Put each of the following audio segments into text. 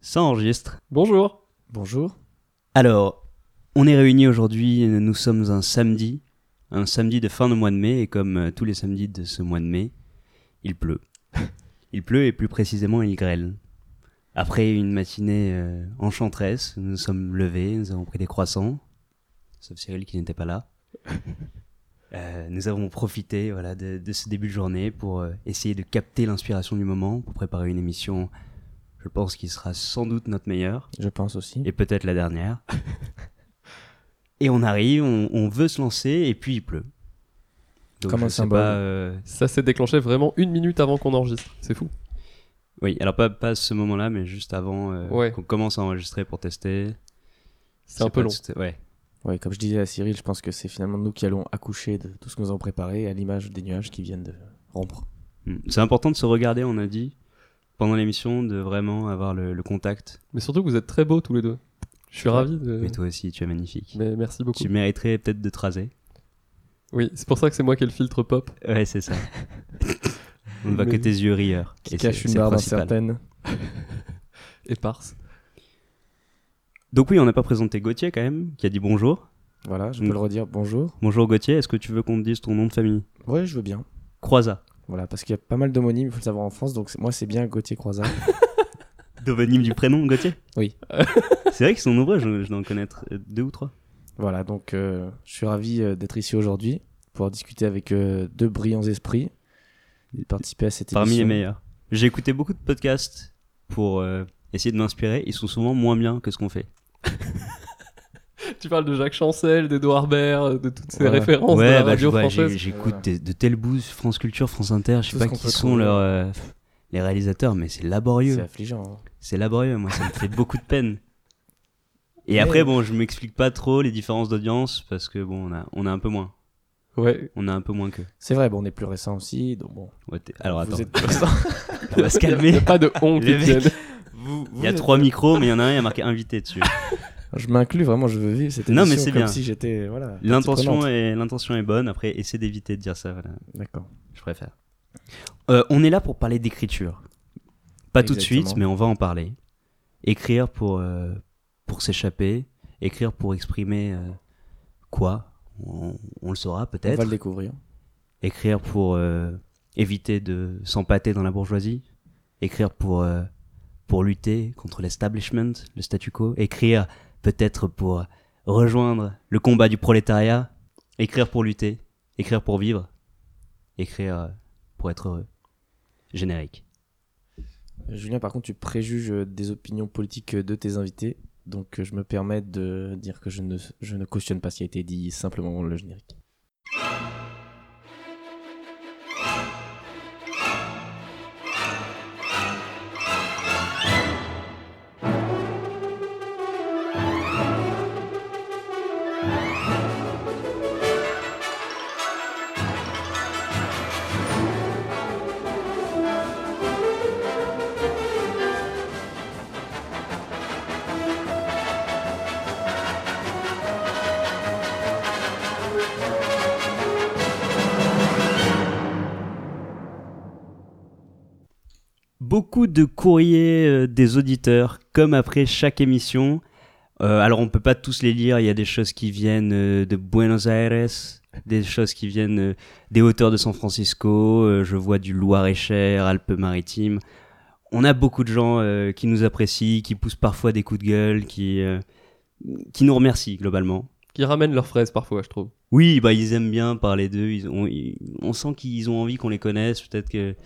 Ça enregistre. Bonjour. Bonjour. Alors, on est réunis aujourd'hui, nous sommes un samedi, un samedi de fin de mois de mai, et comme euh, tous les samedis de ce mois de mai, il pleut. il pleut et plus précisément il grêle. Après une matinée euh, enchanteresse, nous nous sommes levés, nous avons pris des croissants, sauf Cyril qui n'était pas là. Euh, nous avons profité voilà, de, de ce début de journée pour euh, essayer de capter l'inspiration du moment, pour préparer une émission, je pense, qui sera sans doute notre meilleure Je pense aussi. et peut-être la dernière. et on arrive, on, on veut se lancer, et puis il pleut. Donc Comme un symbole. pas, euh, Ça s'est déclenché vraiment une minute avant qu'on enregistre. C'est fou. Oui, alors pas, pas à ce moment-là, mais juste avant euh, Ouais. qu'on commence à enregistrer pour tester. C'est un peu long. tout- Ouais. Ouais, comme je disais à Cyril, je pense que c'est finalement nous qui allons accoucher de tout ce que nous avons préparé à l'image des nuages qui viennent de rompre. Mm. C'est important de se regarder, on a dit, pendant l'émission, de vraiment avoir le, le contact. Mais surtout que vous êtes très beaux tous les deux. Je suis Ouais. ravi. De... Mais toi aussi, tu es magnifique. Mais merci beaucoup. Tu mériterais peut-être de te raser. Oui, c'est pour ça que c'est moi qui ai le filtre pop. Ouais, c'est ça. on ne voit que tes yeux rieurs. Qui Et cache une barbe incertaine. Éparse. Donc oui, on n'a pas présenté Gauthier quand même, qui a dit bonjour. Voilà, je peux le redire. Bonjour. Bonjour Gauthier, est-ce que tu veux qu'on te dise ton nom de famille? Ouais, je veux bien. Croisa. Voilà, parce qu'il y a pas mal d'homonymes, il faut le savoir en France. Donc moi, c'est bien Gauthier Croizat. D'homonyme du prénom, Gauthier? Oui. C'est vrai qu'ils sont nombreux, je, je dois en connaître deux ou trois. voilà, donc euh, je suis ravi euh, d'être ici aujourd'hui pour discuter avec euh, deux brillants esprits et de participer à cette Parmi les émission. meilleurs. J'ai écouté beaucoup de podcasts pour euh, essayer de m'inspirer. Ils sont souvent moins bien que ce qu'on fait. Tu parles de Jacques Chancel, d'Edouard Harbert, de toutes ces Ouais. références de ouais, la bah, je radio vois, française. j'écoute Voilà. de telles bouses, France Culture, France Inter, je sais pas qui sont leurs, euh, les réalisateurs, mais c'est C'est laborieux. affligeant. hein. C'est laborieux, moi, ça me fait beaucoup de peine. Et après, bon, je m'explique pas trop les différences d'audience parce que bon, on a, on a un peu moins. Ouais. On a un peu moins que. C'est vrai, bon, on est plus récent aussi, donc bon. Ouais, alors vous attends, êtes plus récent. on va se Il n'y calmer. a pas de honte, Il y a trois micros, mais il y en a un, il y a marqué invité dessus. Je m'inclus vraiment, je veux vivre cette Non, émission mais c'est comme bien. si j'étais voilà. L'intention est, l'intention est bonne. Après, essaie d'éviter de dire ça. Voilà, D'accord. je préfère. Euh, on est là pour parler d'écriture. Pas tout de suite, mais on va en parler. Écrire pour euh, pour s'échapper. Écrire pour exprimer euh, quoi? On, on le saura On peut-être. va le découvrir. Écrire pour éviter de s'empâter dans la bourgeoisie. Écrire pour pour lutter contre l'establishment, le statu quo. Écrire peut-être pour rejoindre le combat du prolétariat. Écrire pour lutter. Écrire pour vivre. Écrire euh, pour être heureux. Générique. Julien, par contre, tu préjuges des opinions politiques de tes invités. Donc, je me permets de dire que je ne, je ne cautionne pas ce qui a été dit, simplement le générique. Beaucoup de courriers euh, des auditeurs, comme après chaque émission. Euh, alors on peut pas tous les lire, il y a des choses qui viennent euh, de Buenos Aires, des choses qui viennent euh, des hauteurs de San Francisco, je vois du Loir-et-Cher, Alpes-Maritimes. On a beaucoup de gens qui nous apprécient, qui poussent parfois des coups de gueule, qui, qui nous remercient globalement. Qui ramènent leurs fraises parfois, je trouve. Oui, bah ils aiment bien parler d'eux, ils ont, ils- on sent qu'ils ont envie qu'on les connaisse, peut-être que...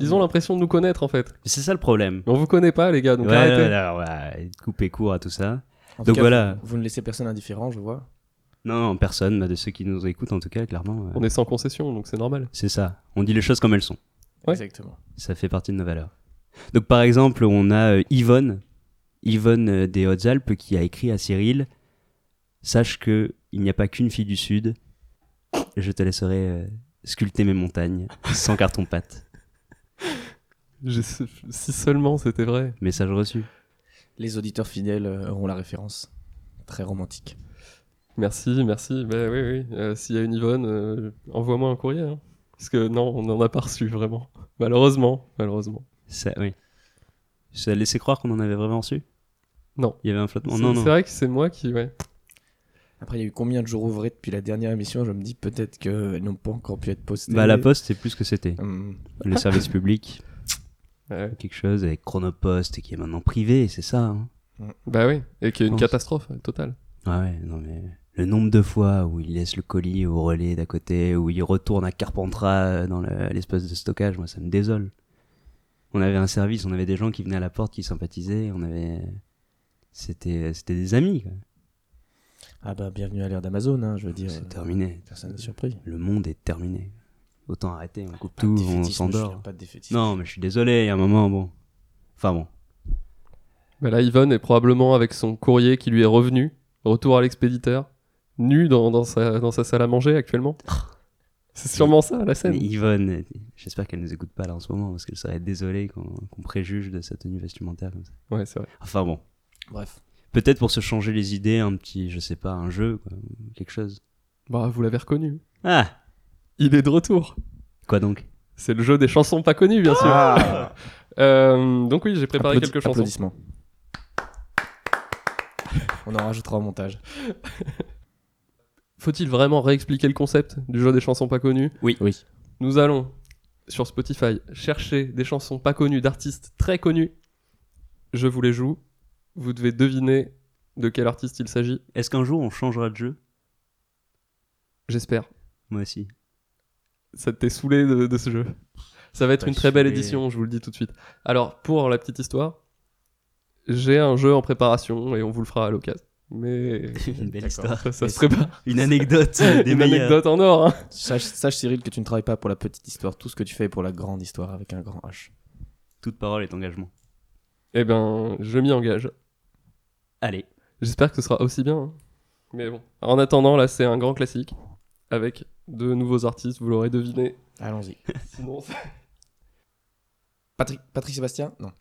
Ils ont l'impression de nous connaître en fait. C'est ça le problème. Mais on vous connaît pas, les gars, donc Ouais, arrêtez. ouais, ouais, ouais, couper court à tout ça. En tout Donc cas, voilà. Vous, vous ne laissez personne indifférent, je vois. Non, non, personne, bah, de ceux qui nous écoutent en tout cas, clairement. euh, On est sans concession, donc c'est normal. C'est ça. On dit les choses comme elles sont. Ouais. Exactement. Ça fait partie de nos valeurs. Donc par exemple, on a euh, Yvonne, Yvonne euh, des Hautes-Alpes qui a écrit à Cyril Sache que il n'y a pas qu'une fille du Sud. Je te laisserai euh, sculpter mes montagnes sans carton-pâte. Je sais- Si seulement c'était vrai. Message reçu. Les auditeurs fidèles euh, auront la référence. Très romantique. Merci, merci. Bah oui, oui. Euh, S'il y a une Yvonne, euh, envoie-moi un courrier. hein. Parce que non, on n'en a pas reçu vraiment. Malheureusement, malheureusement. Ça, oui. Ça laissait croire qu'on en avait vraiment reçu? Non. Il y avait un flottement. C'est Non, c'est non. vrai que c'est moi qui. Ouais. Après, il y a eu combien de jours ouvrés depuis la dernière émission? Je me dis peut-être qu'elles n'ont pas encore pu être postées. Bah, la poste, c'est plus que c'était. Hum, Le service public, Ouais. quelque chose avec Chronopost qui est maintenant privé, c'est ça. Hein Bah oui, et qui est une catastrophe euh, totale. Ah ouais, non mais le nombre de fois où il laisse le colis au relais d'à côté, où il retourne à Carpentras dans le- l'espace de stockage, moi ça me désole. On avait un service, on avait des gens qui venaient à la porte, qui sympathisaient, on avait, c'était, c'était des amis. quoi. Ah bah, bienvenue à l'ère d'Amazon, hein, je veux dire. C'est euh, terminé. Personne n'est surpris. Le monde est terminé. Autant arrêter, on coupe Pas de tout, on s'endort. Non, mais je suis désolé, il y a un moment, bon. Enfin bon. Bah là, Yvonne est probablement avec son courrier qui lui est revenu, retour à l'expéditeur, nu dans, dans, sa, dans sa salle à manger actuellement. C'est sûrement ça, la scène. Mais Yvonne, j'espère qu'elle nous écoute pas là en ce moment, parce qu'elle serait désolée qu'on préjuge de sa tenue vestimentaire comme ça. Ouais, c'est vrai. Enfin bon. Bref. Peut-être pour se changer les idées, un petit, je sais pas, un jeu, quoi, quelque chose. Bah, vous l'avez reconnu. Ah Il est de retour. Quoi donc? C'est le jeu des chansons pas connues, bien sûr. Ah Euh, donc oui, j'ai préparé Applaudi- quelques chansons. Applaudissements. On en rajoutera au montage. Faut-il vraiment réexpliquer le concept du jeu des chansons pas connues? Oui. Nous allons, sur Spotify, chercher des chansons pas connues d'artistes très connus. Je vous les joue. Vous devez deviner de quel artiste il s'agit. Est-ce qu'un jour on changera de jeu? J'espère. Moi aussi. Ça t'est saoulé de, de ce jeu? Ça va être Pas une très belle édition, je vous le dis tout de suite. Alors, pour la petite histoire, j'ai un jeu en préparation et on vous le fera à l'occasion. Mais Une belle histoire. ça, ça se prépare. Une anecdote des Une anecdote en or. hein. Sache, sache, Cyril que tu ne travailles pas pour la petite histoire. Tout ce que tu fais est pour la grande histoire avec un grand H. Toute parole est engagement. Eh ben, je m'y engage. Allez. J'espère que ce sera aussi bien. hein. Mais bon. En attendant, là, c'est un grand classique. Avec de nouveaux artistes, vous l'aurez deviné. Allons-y. Sinon, Patrick, Patrick Sébastien Non.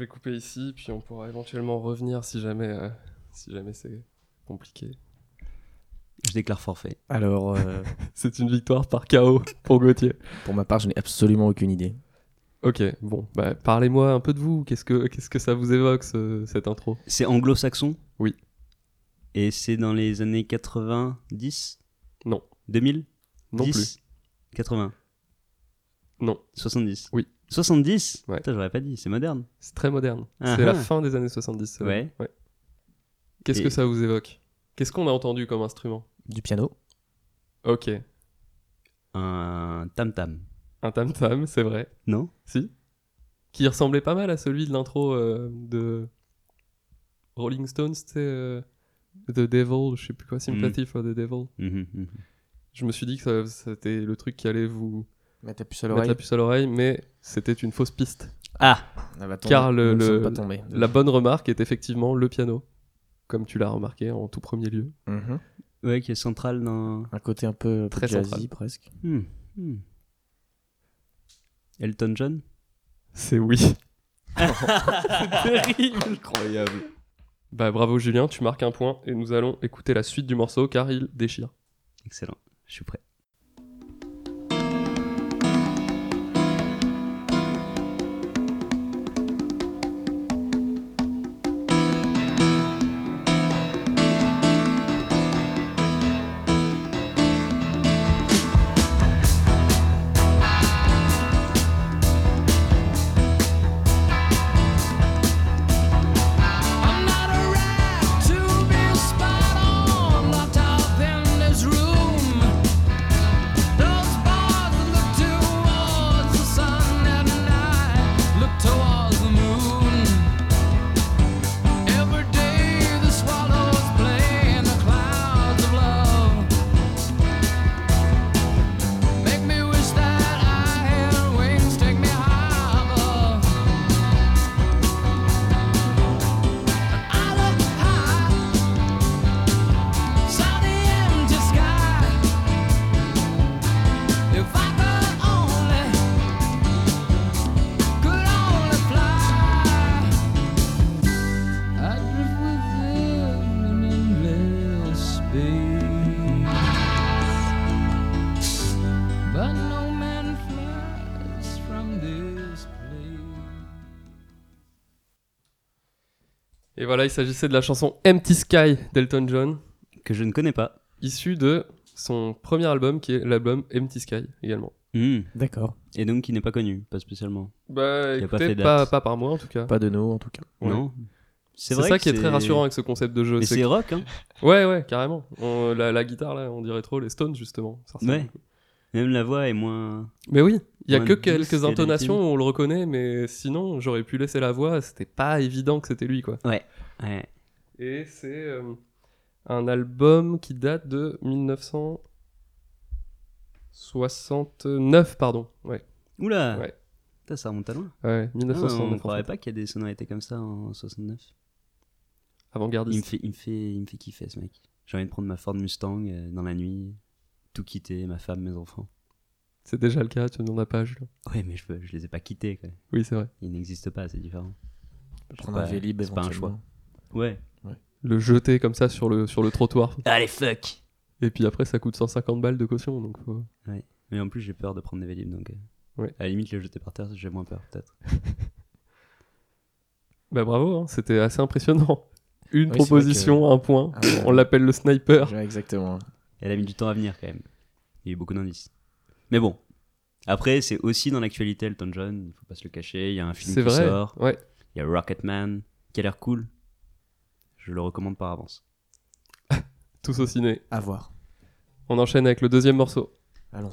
Vais couper ici, puis on pourra éventuellement revenir si jamais, euh, si jamais c'est compliqué. Je déclare forfait. Alors, euh, C'est une victoire par KO pour Gauthier. pour ma part, je n'ai absolument aucune idée. Ok, bon, bah, parlez-moi un peu de vous. Qu'est-ce que, qu'est-ce que ça vous évoque, ce- cette intro? C'est anglo-saxon? Oui. Et c'est dans les années 90 Non. 2000 Non 10 80 plus. Non, 70 Oui. 70 Ouais. Putain, j'aurais pas dit, c'est moderne. c'est très moderne. Ah c'est la ah. fin des années 70. c'est Ouais. Qu'est-ce Et- que ça vous évoque? Qu'est-ce qu'on a entendu comme instrument? Du piano Ok, Un tam-tam. un tam-tam, c'est vrai. Non Si Qui ressemblait pas mal à celui de l'intro euh, de Rolling Stones, tu sais, euh, The Devil, je sais plus quoi, Sympathy for the Devil. Mhm, mhm. Je me suis dit que ça- c'était le truc qui allait vous Mettre ta puce à mettre l'oreille. la puce à l'oreille, mais c'était une fausse piste. Ah va tomber. Car le- pas. La bonne remarque est effectivement le piano, comme tu l'as remarqué en tout premier lieu. Mhm. Ouais, qui est central dans. Un côté un peu, Très jazzy central. presque. Hmm, hmm. Elton John? C'est oui. c'est terrible. Incroyable. Bah bravo Julien, tu marques un point et nous allons écouter la suite du morceau car il déchire. Excellent, je suis prêt. Voilà, il s'agissait de la chanson Empty Sky d'Elton John, Que je ne connais pas. issue de son premier album qui est l'album Empty Sky également. Hmm. D'accord. Et donc qui n'est pas connu, pas spécialement. Bah Il a pas écoutez, fait pas, pas par moi en tout cas. Pas de nous en tout cas. Ouais. Non. C'est vrai ça qui est très rassurant avec ce concept de jeu. Mais c'est rock, hein. Ouais, ouais, carrément. On- la, la guitare là, on dirait trop les Stones justement. Ouais. Même la voix est moins. Mais oui, il y a que quelques intonations où on le reconnaît, mais sinon j'aurais pu laisser la voix. C'était pas évident que c'était lui quoi. Ouais. Et c'est euh, un album qui date de 1969, pardon. Ouais, Oula. Ouais. Putain, ça remonte à loin. ouais Ah, 1969. on ne croirait pas qu'il y a des sonorités comme ça en 69. Il me Avant-gardiste. fait, il me fait, il me fait kiffer ce mec. J'ai envie de prendre ma Ford Mustang euh, dans la nuit, tout quitter, ma femme, mes enfants. C'est déjà le cas, tu n'en as pas, Julien. Ouais, mais je, je les ai pas quittés. Quoi. Oui, c'est vrai. Ils n'existent pas, c'est différent. Prendre pas, un Vélib c'est pas un choix. Ouais. Le jeter comme ça sur le, sur le trottoir. Allez, fuck Et puis après, ça coûte 150 balles de caution. Donc faut- Mais en plus, j'ai peur de prendre des Vélib, donc. euh, Ouais. À la limite, les jeter par terre, j'ai moins peur, peut-être. Bah bravo, hein, c'était assez impressionnant. Une Oui, proposition, un point. Ah ouais. On l'appelle le sniper. Ouais, exactement. Elle a mis du temps à venir, quand même. Il y a eu beaucoup d'indices. Mais bon. Après, c'est aussi dans l'actualité Elton John, il faut pas se le cacher. Il y a un film qui vrai. sort. Ouais. Il y a Rocketman, qui a l'air cool. Je le recommande par avance. Tous au ciné. À voir. On enchaîne avec le deuxième morceau. Allons.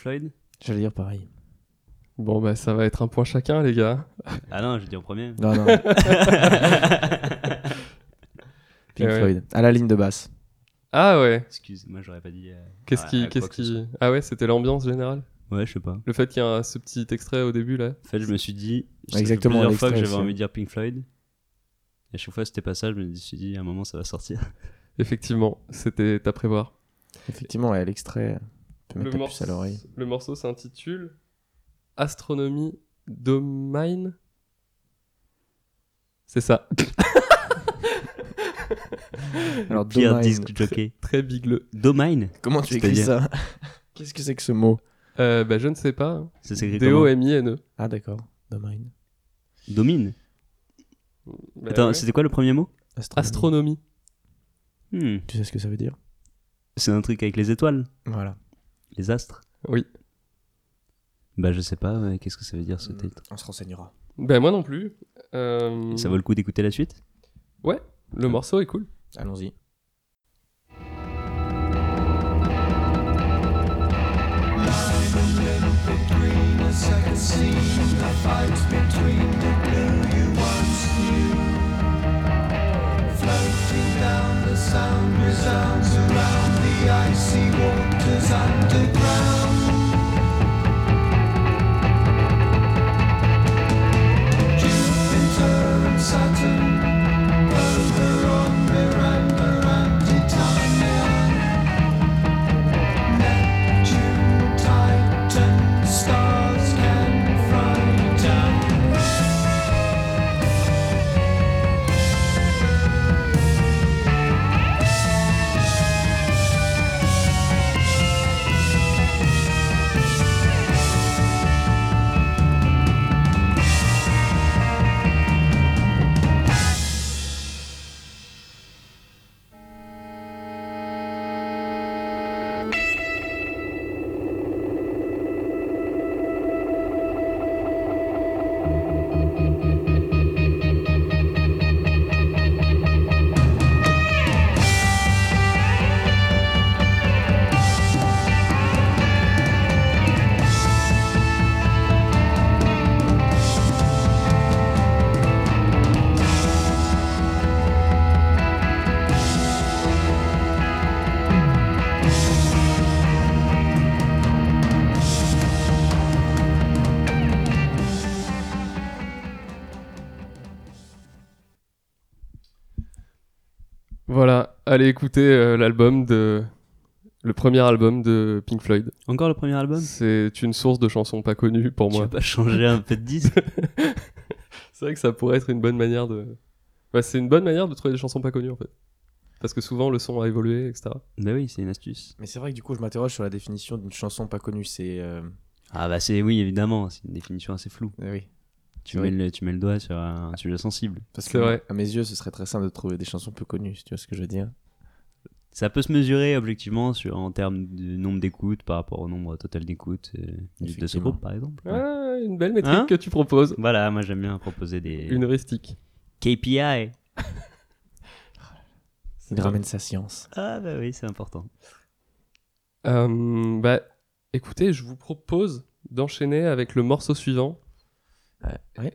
Floyd? J'allais dire pareil. Bon, bah ça va être un point chacun, les gars. Ah non, je dis en premier. Non, non. Pink Eh ouais. Floyd. À la ligne de basse. Ah ouais. Excuse, moi j'aurais pas dit. euh, Qu'est-ce qui, qu'est-ce qui. Ah ouais, c'était l'ambiance générale? Ouais, je sais pas. Le fait qu'il y ait un- ce petit extrait au début là. En fait, je me suis dit. Exactement, Plusieurs fois que j'avais envie de dire Pink Floyd. Et à chaque fois, c'était pas ça. Je me suis dit, à un moment, ça va sortir. Effectivement, c'était à prévoir. Effectivement, ouais, l'extrait. Tu peux mettre Le, ta puce à l'oreille. le morceau s'intitule Astronomie Domain. C'est ça. Alors, Pire Domain. disque jockey. Très bigleux. Domain Comment tu écris C'est-à-dire ça Qu'est-ce que c'est que ce mot Euh, bah, je ne sais pas. Ça s'écrit comment D-O-M-I-N-E. Ah, d'accord. Domain. Domine. Bah Attends, ouais. c'était quoi le premier mot Astronomie. Hmm, Tu sais ce que ça veut dire C'est un truc avec les étoiles, Voilà. Les astres. Oui. Bah, je sais pas, ouais, qu'est-ce que ça veut dire ce Mm. titre. On se renseignera. Ben moi non plus. Euh, Ça vaut le coup d'écouter la suite? Ouais, le morceau est cool. Allons-y. sun to allez écouter euh, l'album de. Le premier album de Pink Floyd. Encore le premier album? C'est une source de chansons pas connues pour Tu moi. veux pas changer un peu de disque? C'est vrai que ça pourrait être une bonne manière de. Bah, c'est une bonne manière de trouver des chansons pas connues en fait. Parce que souvent le son a évolué, etc. Bah oui, c'est une astuce. Mais c'est vrai que du coup, je m'interroge sur la définition d'une chanson pas connue. C'est. euh, Ah bah c'est oui, évidemment, c'est une définition assez floue. eh oui. Tu mets, le, tu mets le doigt sur un sujet sensible. Parce que vrai. à mes yeux, ce serait très simple de trouver des chansons peu connues, si tu vois ce que je veux dire. Ça peut se mesurer objectivement sur, en termes de nombre d'écoutes par rapport au nombre total d'écoutes euh, de ce groupe par exemple. Ah, une belle métrique Hein que tu proposes. Voilà, moi j'aime bien proposer des Une heuristique. KPI. Il ramène sa science. Ah bah oui, c'est important. Euh, bah, écoutez, je vous propose d'enchaîner avec le morceau suivant. Ouais.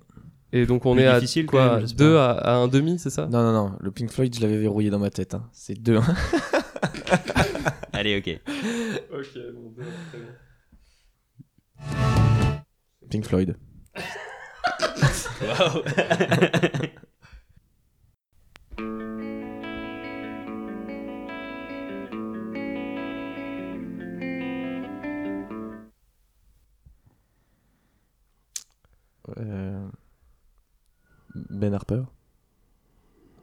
Et donc on Plus est à difficile, quoi même, j'espère. 2 à, à un demi, c'est ça? Non, non, non. Le Pink Floyd, je l'avais verrouillé dans ma tête. hein. C'est deux. hein. Allez, ok. Ok, bon, deux, très bien. Pink Floyd. Euh, Ben Harper.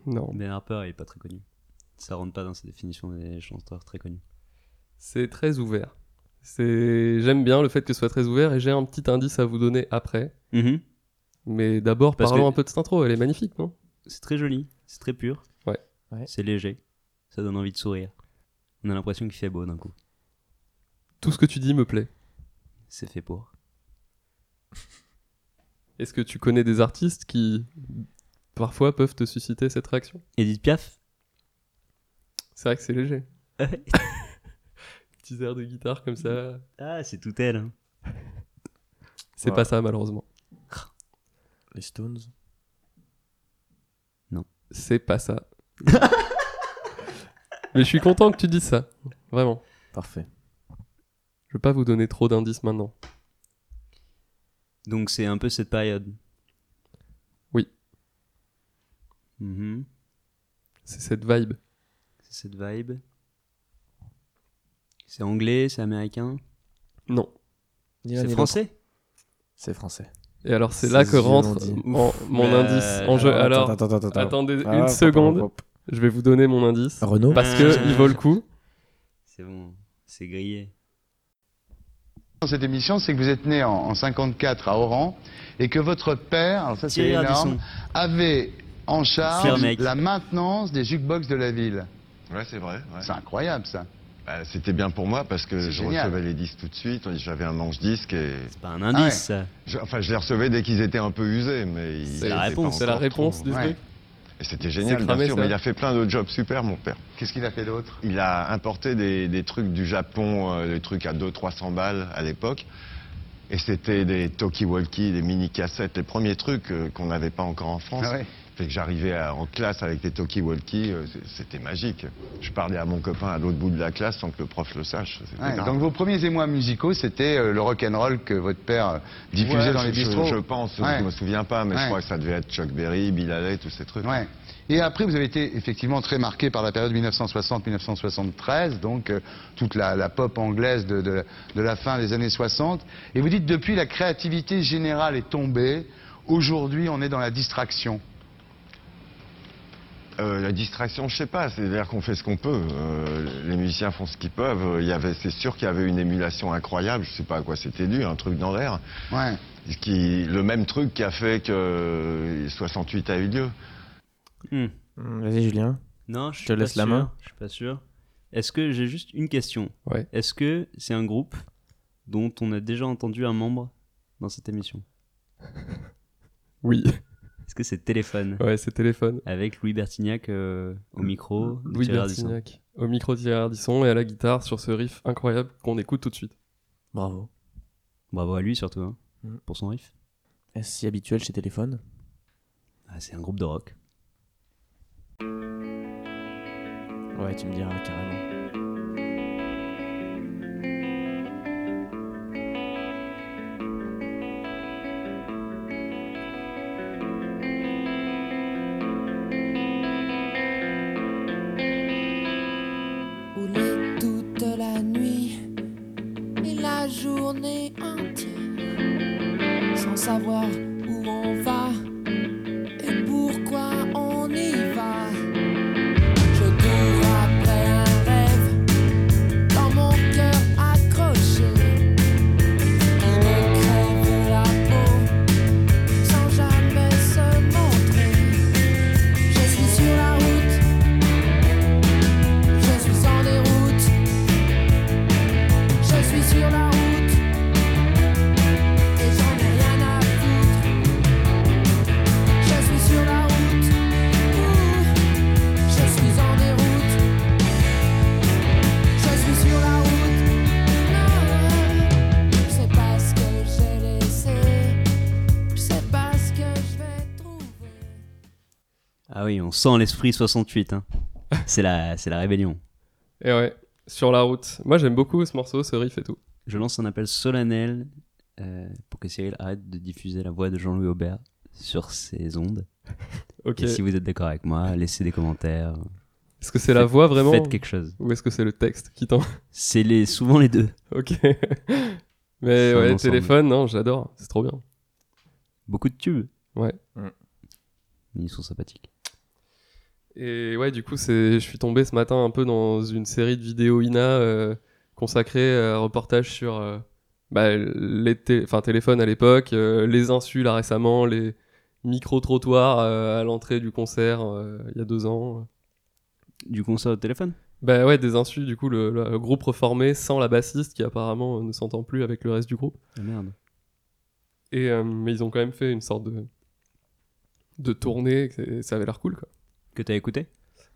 Non, Ben Harper il est pas très connu. Ça rentre pas dans sa définition des chanteurs très connus. c'est très ouvert. C'est, j'aime bien le fait que ce soit très ouvert et j'ai un petit indice à vous donner après. Mais d'abord, Parce parlons que- un peu de cette intro. Elle est magnifique, non? C'est très joli, c'est très pur. Ouais. Ouais. C'est léger. Ça donne envie de sourire. On a l'impression qu'il fait beau d'un coup. Tout ce que tu dis me plaît. C'est fait pour. Est-ce que tu connais des artistes qui parfois peuvent te susciter cette réaction? Edith Piaf? C'est vrai que c'est léger. Petits airs de guitare comme ça. Ah, c'est tout elle. hein. C'est Ouais. pas ça malheureusement. Les Stones. C'est pas ça. Mais je suis content que tu dises ça. Vraiment. Parfait. Je vais pas vous donner trop d'indices maintenant. Donc c'est un peu cette période. Oui. Mhm. C'est cette vibe. C'est cette vibe. C'est anglais, c'est américain? Non. C'est français? C'est français. Et alors c'est Ces là que rentre mon, mon Euh, indice en jeu. Alors, attends, attends, attends, attends. attendez Ah, une seconde. Je vais vous donner mon indice. Renault. Parce Ah. que il vaut le coup. C'est bon, c'est grillé. Dans cette émission, c'est que vous êtes né en, en 54 à Oran et que votre père, alors ça c'est Thierry énorme, Ardisson. avait en charge mec. la maintenance des jukebox de la ville. Ouais, c'est vrai. ouais. C'est incroyable ça. Bah, C'était bien pour moi parce que C'est je génial. recevais les disques tout de suite. J'avais un manche disque et C'est pas un indice, ça. je, enfin je les recevais dès qu'ils étaient un peu usés, mais ils C'est la étaient réponse, C'est la encore réponse trop- Ouais. Et c'était génial, bien cramé, sûr. ça. Mais il a fait plein de jobs super, mon père. Qu'est-ce qu'il a fait d'autre? Il a importé des, des trucs du Japon, euh, des trucs à 200-300 balles à l'époque. Et c'était des talkie-walkie, des mini-cassettes, les premiers trucs euh, qu'on n'avait pas encore en France. Ah ouais. Fait que j'arrivais en classe avec des talkie-walkie, euh, c'était magique. Je parlais à mon copain à l'autre bout de la classe sans que le prof le sache. Ouais. Donc vos premiers émois musicaux, c'était euh, le rock and roll que votre père euh, diffusait Ouais, dans les je- bistrots. Je, pense, Ouais. je me souviens pas, mais je crois que ça devait être Chuck Berry, Bill Haley, tous ces trucs. Et après, vous avez été effectivement très marqué par la période 1960-1973, donc euh, toute la, la pop anglaise de, de- de la fin des années 60. Et vous dites, depuis, la créativité générale est tombée. Aujourd'hui, on est dans la distraction. Euh, la distraction, je sais pas, c'est-à-dire qu'on fait ce qu'on peut. Euh, les musiciens font ce qu'ils peuvent. Il y avait, c'est sûr qu'il y avait une émulation incroyable. Je sais pas à quoi c'était dû, un truc dans l'air. Ouais. Ce Qui, le même truc qui a fait que 68 a eu lieu. Hmm. Hum, Vas-y, Julien. Non, je te suis pas laisse la sûr, main. Je suis pas sûr. Est-ce que j'ai juste une question Ouais. Est-ce que c'est un groupe dont on a déjà entendu un membre dans cette émission? Oui. Est-ce que c'est Téléphone Ouais, c'est téléphone. avec Louis Bertignac euh, au micro Louis. Bertignac au micro Thierry Ardisson et à la guitare sur ce riff incroyable qu'on écoute tout de suite. Bravo. Bravo à lui surtout hein, Mm. pour son riff. Est-ce si habituel chez Téléphone? Ah, c'est un groupe de rock. Ouais, tu me diras carrément. 100% l'esprit 68. Hein. C'est la, la rébellion. Et ouais, sur la route. Moi, j'aime beaucoup ce morceau, ce riff et tout. Je lance un appel solennel euh, pour que Cyril arrête de diffuser la voix de Jean-Louis Aubert sur ses ondes. ok. Si vous êtes d'accord avec moi, laissez des commentaires. Est-ce que c'est la voix vraiment Faites quelque chose. Ou est-ce que c'est le texte qui tend C'est les, souvent les deux. ok. Mais ouais, téléphone, non, j'adore, c'est trop bien. Beaucoup de tubes. Ouais. Mmh. Ils sont sympathiques. Et ouais, du coup, c'est, je suis tombé ce matin un peu dans une série de vidéos INA euh, consacrée à un reportage sur euh, bah, les té- enfin, téléphones à l'époque, euh, les insus là récemment, les micro-trottoirs euh, à l'entrée du concert euh, il y a deux ans. Du concert au téléphone? Bah ouais, des insus, du coup, le, le groupe reformé sans la bassiste qui apparemment euh, ne s'entend plus avec le reste du groupe. Ah merde. Et, euh, mais ils ont quand même fait une sorte de, de tournée, et ça avait l'air cool quoi. Que t'as écouté?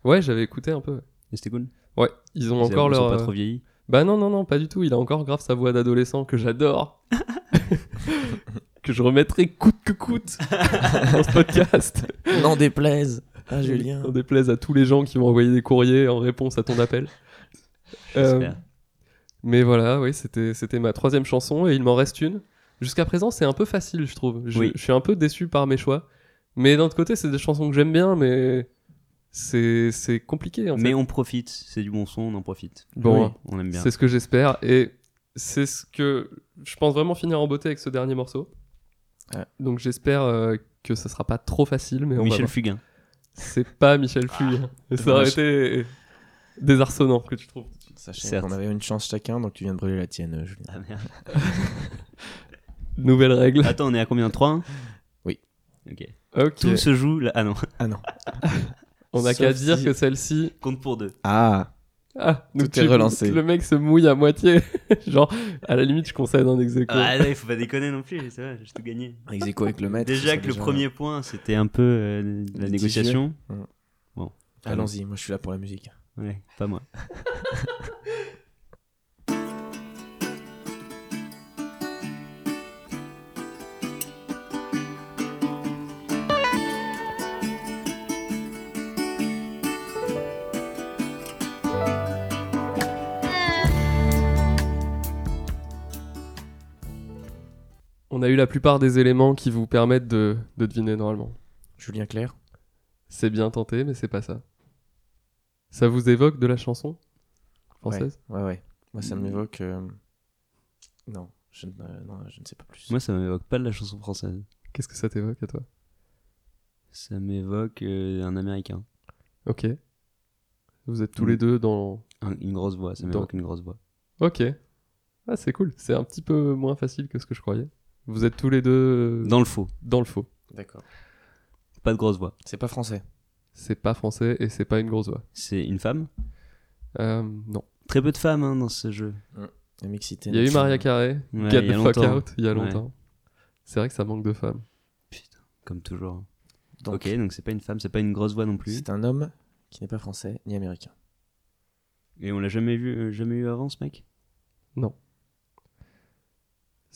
Ouais, j'avais écouté un peu. Et c'était cool? Ouais, ils ont Ils encore ils leur. sont pas euh, trop vieillis? Bah non, non, non, pas du tout. Il a encore grave sa voix d'adolescent que j'adore. que je remettrai coûte que coûte dans ce podcast. N'en déplaise à Julien. On déplaise à tous les gens qui m'ont envoyé des courriers en réponse à ton appel. Euh, J'espère. mais voilà, oui, c'était c'était ma troisième chanson et il m'en reste une. Jusqu'à présent, c'est un peu facile, je trouve. Je, Oui. je suis un peu déçu par mes choix. Mais d'un autre côté, c'est des chansons que j'aime bien, mais c'est c'est compliqué en fait. Mais on profite, c'est du bon son, on en profite. Bon, Oui, on aime bien. C'est ce que j'espère et c'est ce que je pense vraiment finir en beauté avec ce dernier morceau. Ouais. Donc j'espère euh, que ça sera pas trop facile, mais on Michel. Fugain. C'est pas Michel Fugain. ça aurait été désarçonnant que tu trouves. Sachez Certes. qu'on avait une chance chacun, donc tu viens de brûler la tienne, Julien. Ah merde. Nouvelle règle. Attends, on est à combien? 3 Oui. Ok. Ok. Tout se joue là. Ah non, Ah non. On a Sauf qu'à dire si- que celle-ci. compte pour deux. Ah Ah, donc Tout est tu- relancé. Le mec se mouille à moitié. Genre, à la limite, je concède un ex aequo. Ah là, il faut pas déconner non plus, c'est vrai, j'ai tout gagné. Aequo avec le maître. Déjà que le premier point, c'était un peu euh, la Litigieux. négociation. Bon. Allons-y, moi je suis là pour la musique. Ouais, pas moi. On a eu la plupart des éléments qui vous permettent de, de deviner normalement. Julien Clerc C'est bien tenté, mais c'est pas ça. Ça vous évoque de la chanson française? Ouais, ouais. Moi ça m'évoque. euh, Non, je ne, euh, non, je ne sais pas plus. Moi, ça m'évoque pas de la chanson française. Qu'est-ce que ça t'évoque à toi? Ça m'évoque euh, un américain. Ok. Vous êtes tous Mm. les deux dans. Un- une grosse voix, ça Dans- m'évoque une grosse voix. Ok. Ah, c'est cool. C'est un petit peu moins facile que ce que je croyais. Vous êtes tous les deux euh, Dans le faux, dans le faux. D'accord. pas de grosse voix. C'est pas français. C'est pas français et c'est pas une grosse voix. C'est une femme? Euh, non. Très peu de femmes hein, dans ce jeu. La mixité. Il y a eu. Maria Carré, Ouais, Get the Fuck longtemps. Out, il y a Ouais. longtemps. C'est vrai que ça manque de femmes. Comme toujours. Donc, ok, donc c'est pas une femme, c'est pas une grosse voix non plus. C'est un homme qui n'est pas français ni américain. Et on l'a jamais vu, euh, jamais eu avant ce mec?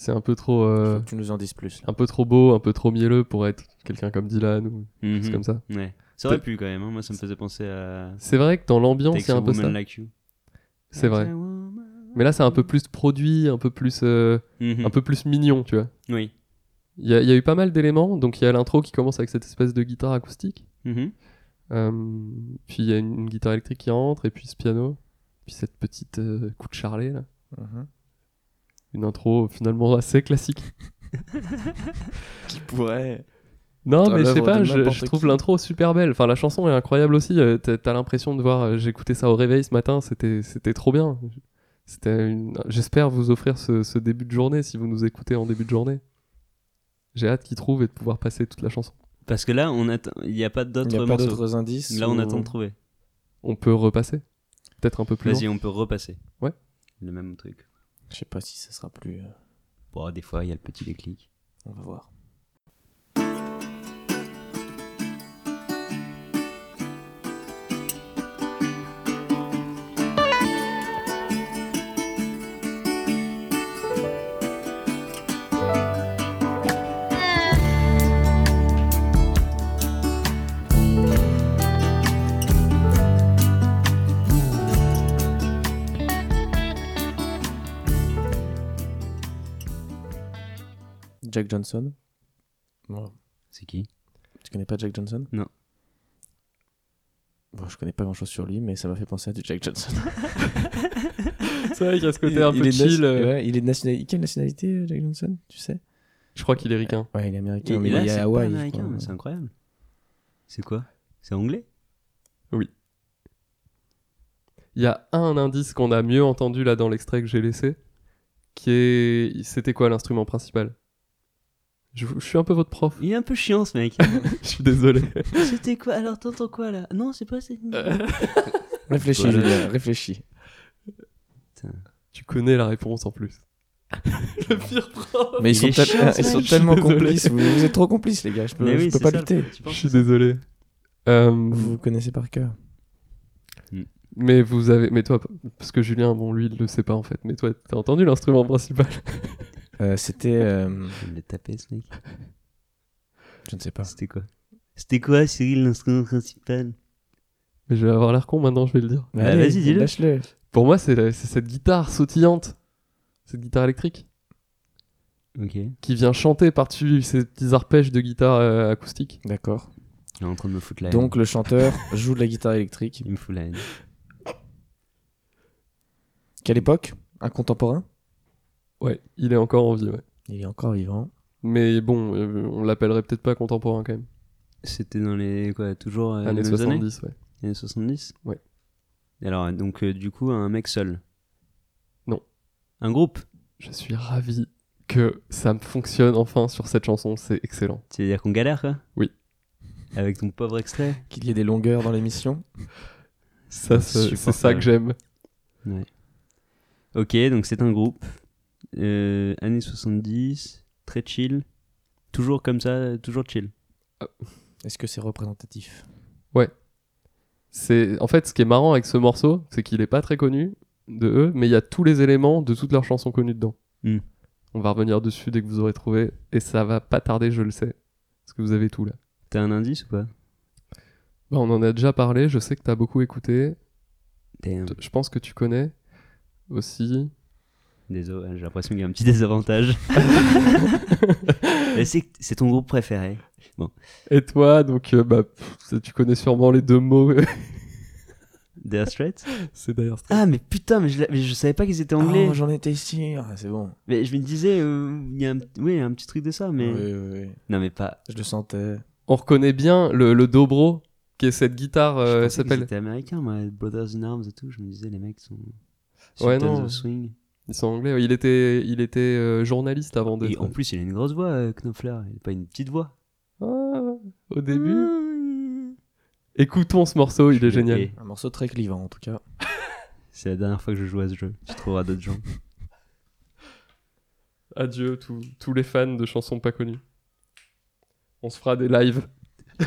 C'est un peu trop, Il euh, faut que tu nous en dises plus. là. un peu trop beau, un peu trop mielleux pour être quelqu'un comme Dylan ou Mhm. c'est comme ça. Ouais. Ça aurait pu quand même, hein. moi ça me faisait penser à C'est vrai que dans l'ambiance, c'est a un peu Woman ça. Like You. C'est vrai. Mais là, c'est un peu plus produit, un peu plus, euh, Mhm. un peu plus mignon, tu vois. Oui. Il y, a- il y a eu pas mal d'éléments. Donc il y a l'intro qui commence avec cette espèce de guitare acoustique. Mhm. Euh, puis il y a une, une guitare électrique qui rentre et puis ce piano. Puis cette petite euh, coup de charlet là. Une intro finalement assez classique. Qui pourrait. Non, mais je sais pas, je, trouve l'intro super belle. Enfin, la chanson est incroyable aussi. euh, T'as l'impression de voir. euh, J'écoutais ça au réveil ce matin, c'était c'était trop bien. Une... J'espère vous offrir ce, ce début de journée si vous nous écoutez en début de journée. J'ai hâte qu'il trouve et de pouvoir passer toute la chanson. Parce que là, on attend... il n'y a pas Il d'autres n'y a pas morceaux. d'autres indices. Là, on ou- attend de trouver. On peut repasser Peut-être un peu plus Vas-y, on peut repasser. Ouais. Le même truc. Je sais pas si ça sera plus. euh, Bon, des fois, il y a le petit déclic. On va voir. Jack Johnson. C'est qui? Tu connais pas Jack Johnson? Non. Bon, je connais pas grand chose sur lui, mais ça m'a fait penser à du Jack Johnson. C'est vrai qu'il a ce côté un il peu est chill. euh, ouais, il est de nationalité. Quelle nationalité, euh, Jack Johnson Tu sais? Je crois qu'il est ricain. Ouais, il est américain, Et, mais là, il est c'est à Hawaï. c'est incroyable. C'est quoi? C'est anglais? Il y a un indice qu'on a mieux entendu là dans l'extrait que j'ai laissé, qui est... C'était quoi l'instrument principal? Je, je suis un peu votre prof. Il est un peu chiant, ce mec. je suis désolé. C'était quoi Alors, t'entends quoi, là? Non, c'est pas... c'est- Réfléchis, Voilà. Julien, réfléchis. tu connais la réponse en plus. Le pire prof. Mais ils Il sont, chiant, ils ce sont tellement complices. Vous, vous êtes trop complices, les gars. Je peux, je peux pas ça, lutter. Je suis désolé. Euh, Vous connaissez par cœur. Mais vous avez, mais toi, parce que Julien, bon, lui, il le sait pas en fait. Mais toi, t'as entendu l'instrument principal? Euh, C'était. euh, Je l'ai tapé, ce mec. je ne sais pas. C'était quoi? C'était quoi, Cyril, l'instrument principal? Mais je vais avoir l'air con maintenant, je vais le dire. Bah, allez, vas-y, dis-le. Lâche-le. Pour moi, c'est la- c'est cette guitare sautillante, cette guitare électrique, Ok. Il qui vient chanter par-dessus ces petits arpèges de guitare euh, acoustique. D'accord. est en train de me foutre la haine. Donc le chanteur joue de la guitare électrique. Il me fout la haine. Quelle époque? Un contemporain? Ouais, il est encore en vie, ouais. Il est encore vivant. Mais bon, euh, on l'appellerait peut-être pas contemporain quand même. C'était dans les... quoi Toujours euh, Années les mêmes 70, ouais. années Années 70 Ouais. Et alors, donc, euh, du coup, un mec seul Non. Un groupe Je suis ravi que ça me fonctionne enfin sur cette chanson, c'est excellent. C'est-à-dire qu'on galère, quoi? Oui. Avec ton pauvre extrait Qu'il y ait des longueurs dans l'émission. Ça, c'est ça que j'aime. Ouais. Ok, donc c'est un groupe. Euh, années 70, très chill. Toujours comme ça, toujours chill. Est-ce que c'est représentatif? C'est en fait ce qui est marrant avec ce morceau, c'est qu'il est pas très connu de eux, mais il y a tous les éléments de toutes leurs chansons connues dedans. Hmm. On va revenir dessus dès que vous aurez trouvé, et ça va pas tarder, je le sais, parce que vous avez tout là. T'as un indice ou pas? Bah, on en a déjà parlé, je sais que t'as beaucoup écouté, Damn. je pense que tu connais aussi. Désolé, j'ai l'impression qu'il y a un petit désavantage. Mais c'est ton groupe préféré. Et toi, donc euh, bah, pff, tu connais sûrement les deux mots. Dire Straits c'est d'ailleurs Ah, mais putain, mais je, l'a- mais je savais pas qu'ils étaient anglais. Oh, j'en étais ici. Ah, c'est bon. mais je me disais, euh, il y a un, oui, il y a un petit truc de ça, mais. Oui, oui, oui. Non, mais pas. Je le sentais. On reconnaît bien le, le dobro, qui est cette guitare, euh, s'appelle. étaient américains, moi, Brothers in Arms et tout. Je me disais, les mecs sont. Ouais, non. of Swing. Ils sont anglais. ouais. Il était, il était euh, journaliste avant de. Et en plus, il a une grosse voix, euh, Knopfler. Il a pas une petite voix. Ah, au début. Mmh. Écoutons ce morceau, il est génial. Et Un morceau très clivant, en tout cas. C'est la dernière fois que je joue à ce jeu. Tu trouveras d'autres gens. Adieu tous- tous les fans de chansons pas connues. On se fera des lives.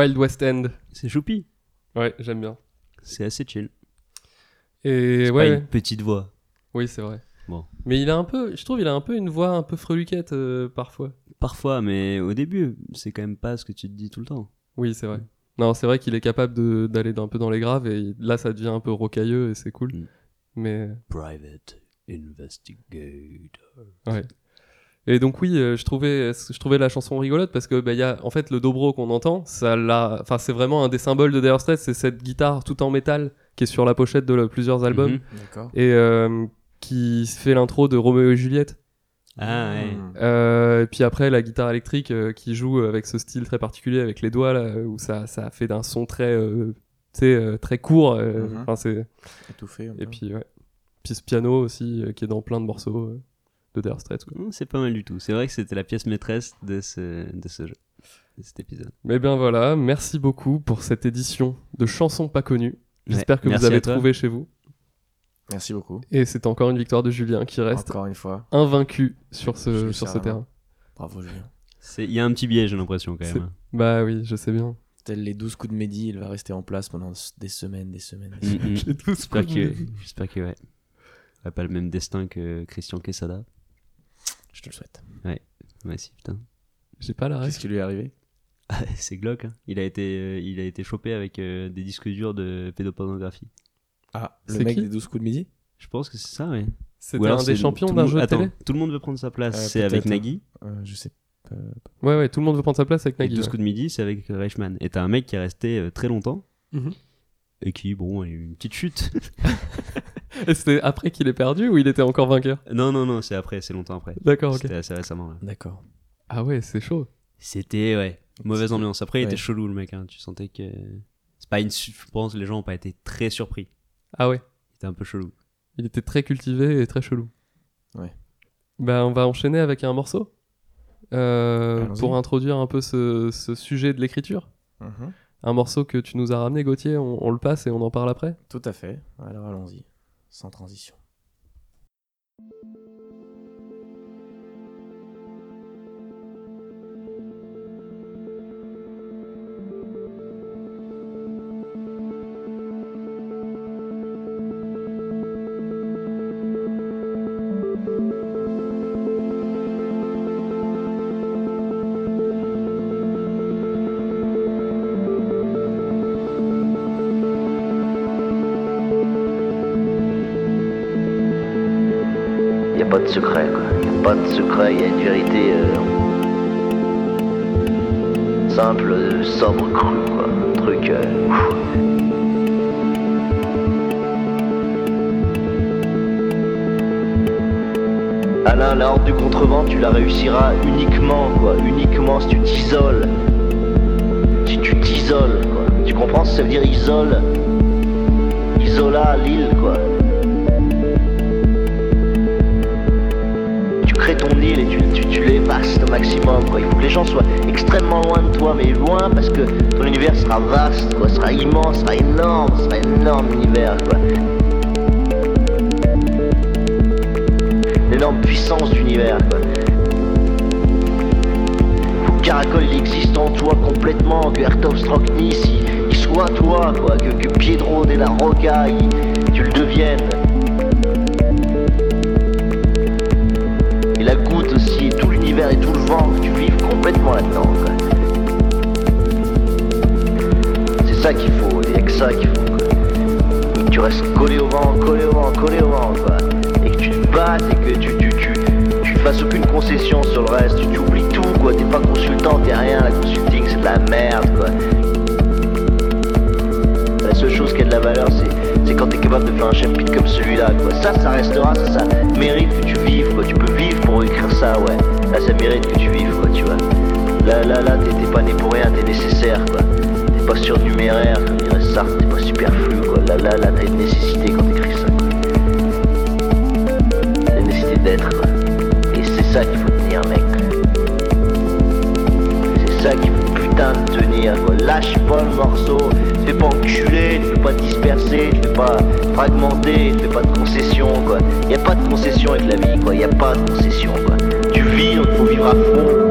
Wild West End. C'est choupi. Ouais, j'aime bien. C'est assez chill. Et ouais, pas une petite voix. oui, c'est vrai. Bon. Mais il a un peu, je trouve, il a un peu une voix un peu freluquette euh, parfois. Parfois, mais au début, c'est quand même pas ce que tu te dis tout le temps. Oui, c'est vrai. Non, c'est vrai qu'il est capable d'aller un peu dans les graves et là, ça devient un peu rocailleux et c'est cool. Mm. Mais Private Investigator. ouais. Et donc oui, euh, je trouvais, je trouvais la chanson rigolote parce que bah, il y a en fait le dobro qu'on entend, ça enfin c'est vraiment un des symboles de Dire Straits, c'est cette guitare tout en métal qui est sur la pochette de plusieurs albums Mhm. Et euh, qui fait l'intro de Roméo et Juliette. Ah ouais. Hmm. Euh, et puis après la guitare électrique euh, qui joue avec ce style très particulier avec les doigts là où ça, ça fait d'un son très, euh, tu sais, euh, très court. euh, Mhm. enfin, c'est Étouffé. et peu. puis ouais. Puis ce piano aussi euh, qui est dans plein de morceaux euh, de Dire Straits. quoi. Hum, C'est pas mal du tout. C'est vrai que c'était la pièce maîtresse de ce, de ce jeu, de cet épisode. Mais bien voilà, merci beaucoup pour cette édition de chansons pas connues. J'espère Ouais, que vous avez trouvé chez vous. Merci beaucoup. Et c'est encore une victoire de Julien qui reste Encore une fois. invaincu sur ce, sur ce terrain. Bravo Julien. Il y a un petit biais, j'ai l'impression quand même. Bah oui, je sais bien. Tel les 12 coups de Mehdi, il va rester en place pendant des semaines, des semaines. des Mm, semaines. mm. Que, j'espère que ouais. Il a pas le même destin que Christian Quesada. Je te le souhaite. Ouais, si, putain. J'ai pas la. Qu'est-ce qui lui est arrivé? C'est glauque. Hein. Il a été, euh, il a été chopé avec euh, des disques durs de pédopornographie. Ah, C'est le mec qui des 12 coups de midi? Je pense que c'est ça, ouais. Ou C'était alors un c'est des champions d'un jeu de Attends, télé Tout le monde veut prendre sa place. Euh, c'est avec. Nagui. Euh, Je sais pas. Ouais, ouais, tout le monde veut prendre sa place avec Et Nagui. 12 ouais. coups de midi, c'est avec Reichmann. Et t'as un mec qui est resté euh, très longtemps. Mhm. Et qui, bon, a eu une petite chute. Et c'était après qu'il ait perdu ou il était encore vainqueur? Non, non, non, c'est après, c'est longtemps après. D'accord, ok. C'était assez récemment, là. D'accord. Ah ouais, c'est chaud. C'était, ouais, mauvaise ambiance. Après, il Ouais. était chelou, le mec. hein. Tu sentais que. C'est pas une. su- Je pense que les gens ont pas été très surpris. Ah ouais, Il était un peu chelou. il était très cultivé et très chelou. Ouais. Bah, on va enchaîner avec un morceau euh, Allons-y. pour introduire un peu ce, ce sujet de l'écriture. Mhm. Un morceau que tu nous as ramené, Gauthier, on, le passe et on en parle après? Tout à fait. Alors allons-y. Sans transition. Secret, quoi. Il n'y a pas de secret, il y a une vérité euh, simple, sobre, crue, quoi. Un truc. euh. Alain, la horde du contrevent, tu la réussiras uniquement, quoi. Uniquement si tu t'isoles. Si tu t'isoles, quoi. Tu comprends ce que ça veut dire isole? Isola l'île, quoi. Au maximum quoi. Il faut que les gens soient extrêmement loin de toi, mais loin parce que ton univers sera vaste, quoi, sera immense, sera énorme, sera énorme univers quoi. L'énorme puissance d'univers quoi. Caracol il existe en toi complètement, que Hertov Stroknis il, il soit toi quoi, que, que Piedro de la Roca il- tu le deviennes. Et et tout et le vent, tu vives complètement là-dedans. C'est ça qu'il faut, il n'y a que ça qu'il faut. quoi. Et que tu restes collé au vent, collé au vent, collé au vent, quoi. Et que tu te battes et que tu, tu, tu, tu fasses aucune concession sur le reste, tu, tu oublies tout, quoi. T'es pas consultant, t'es rien, la consulting c'est de la merde, quoi. La seule chose qui a de la valeur, c'est, c'est quand t'es capable de faire un chapitre comme celui-là, quoi. Ça, ça restera, ça, ça mérite que tu vives, quoi. Tu peux vivre pour écrire ça, ouais. Là, ça mérite que tu vives, quoi, tu vois. Là, là, là, t'es, pas né pour rien, t'es nécessaire, quoi. T'es pas surnuméraire, comme dirait Sartre, t'es pas superflu, quoi. Là, là, là, t'as une nécessité quand t'écris ça, quoi. Une nécessité d'être, quoi. Et c'est ça qu'il faut tenir, mec. C'est ça qu'il faut putain de tenir, quoi. Lâche pas le morceau, te fais pas enculer, te fais pas disperser, te fais pas fragmenter, te fais pas de concession, quoi. Y a pas de concession avec la vie, quoi. Y a pas de concession, quoi. Tu vis, donc faut vivre à fond.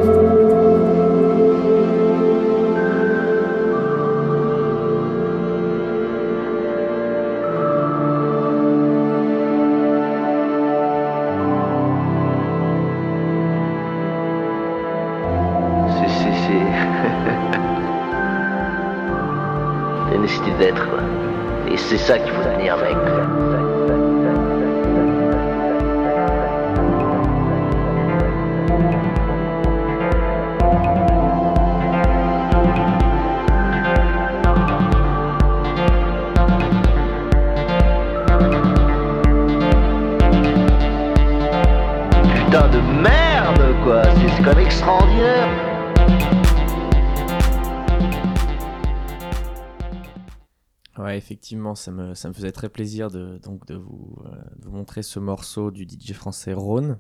Effectivement, ça me, ça me faisait très plaisir de, donc, de, vous, euh, montrer ce morceau du DJ français Rhône,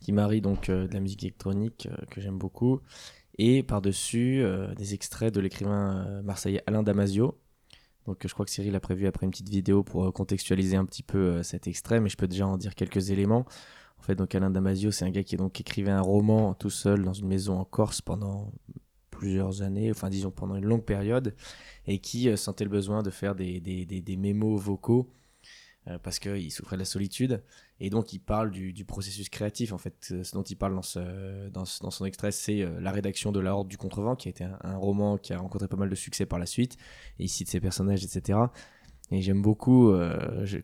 qui marie donc euh, de la musique électronique euh, que j'aime beaucoup, et par-dessus des extraits de l'écrivain marseillais Alain Damasio. Donc je crois que Cyril a prévu après une petite vidéo pour contextualiser un petit peu cet extrait, mais je peux déjà en dire quelques éléments. En fait, donc Alain Damasio, c'est un gars qui donc écrivait un roman tout seul dans une maison en Corse pendant plusieurs années, enfin disons pendant une longue période, et qui euh, sentait le besoin de faire des, des, des, des mémos vocaux euh, parce qu'il souffrait de la solitude. Et donc il parle du, processus créatif. En fait, Euh, ce dont il parle dans, son extrait, c'est la rédaction de La Horde du Contrevent, qui a été un, roman qui a rencontré pas mal de succès par la suite. Il cite ses personnages, etc. Et j'aime beaucoup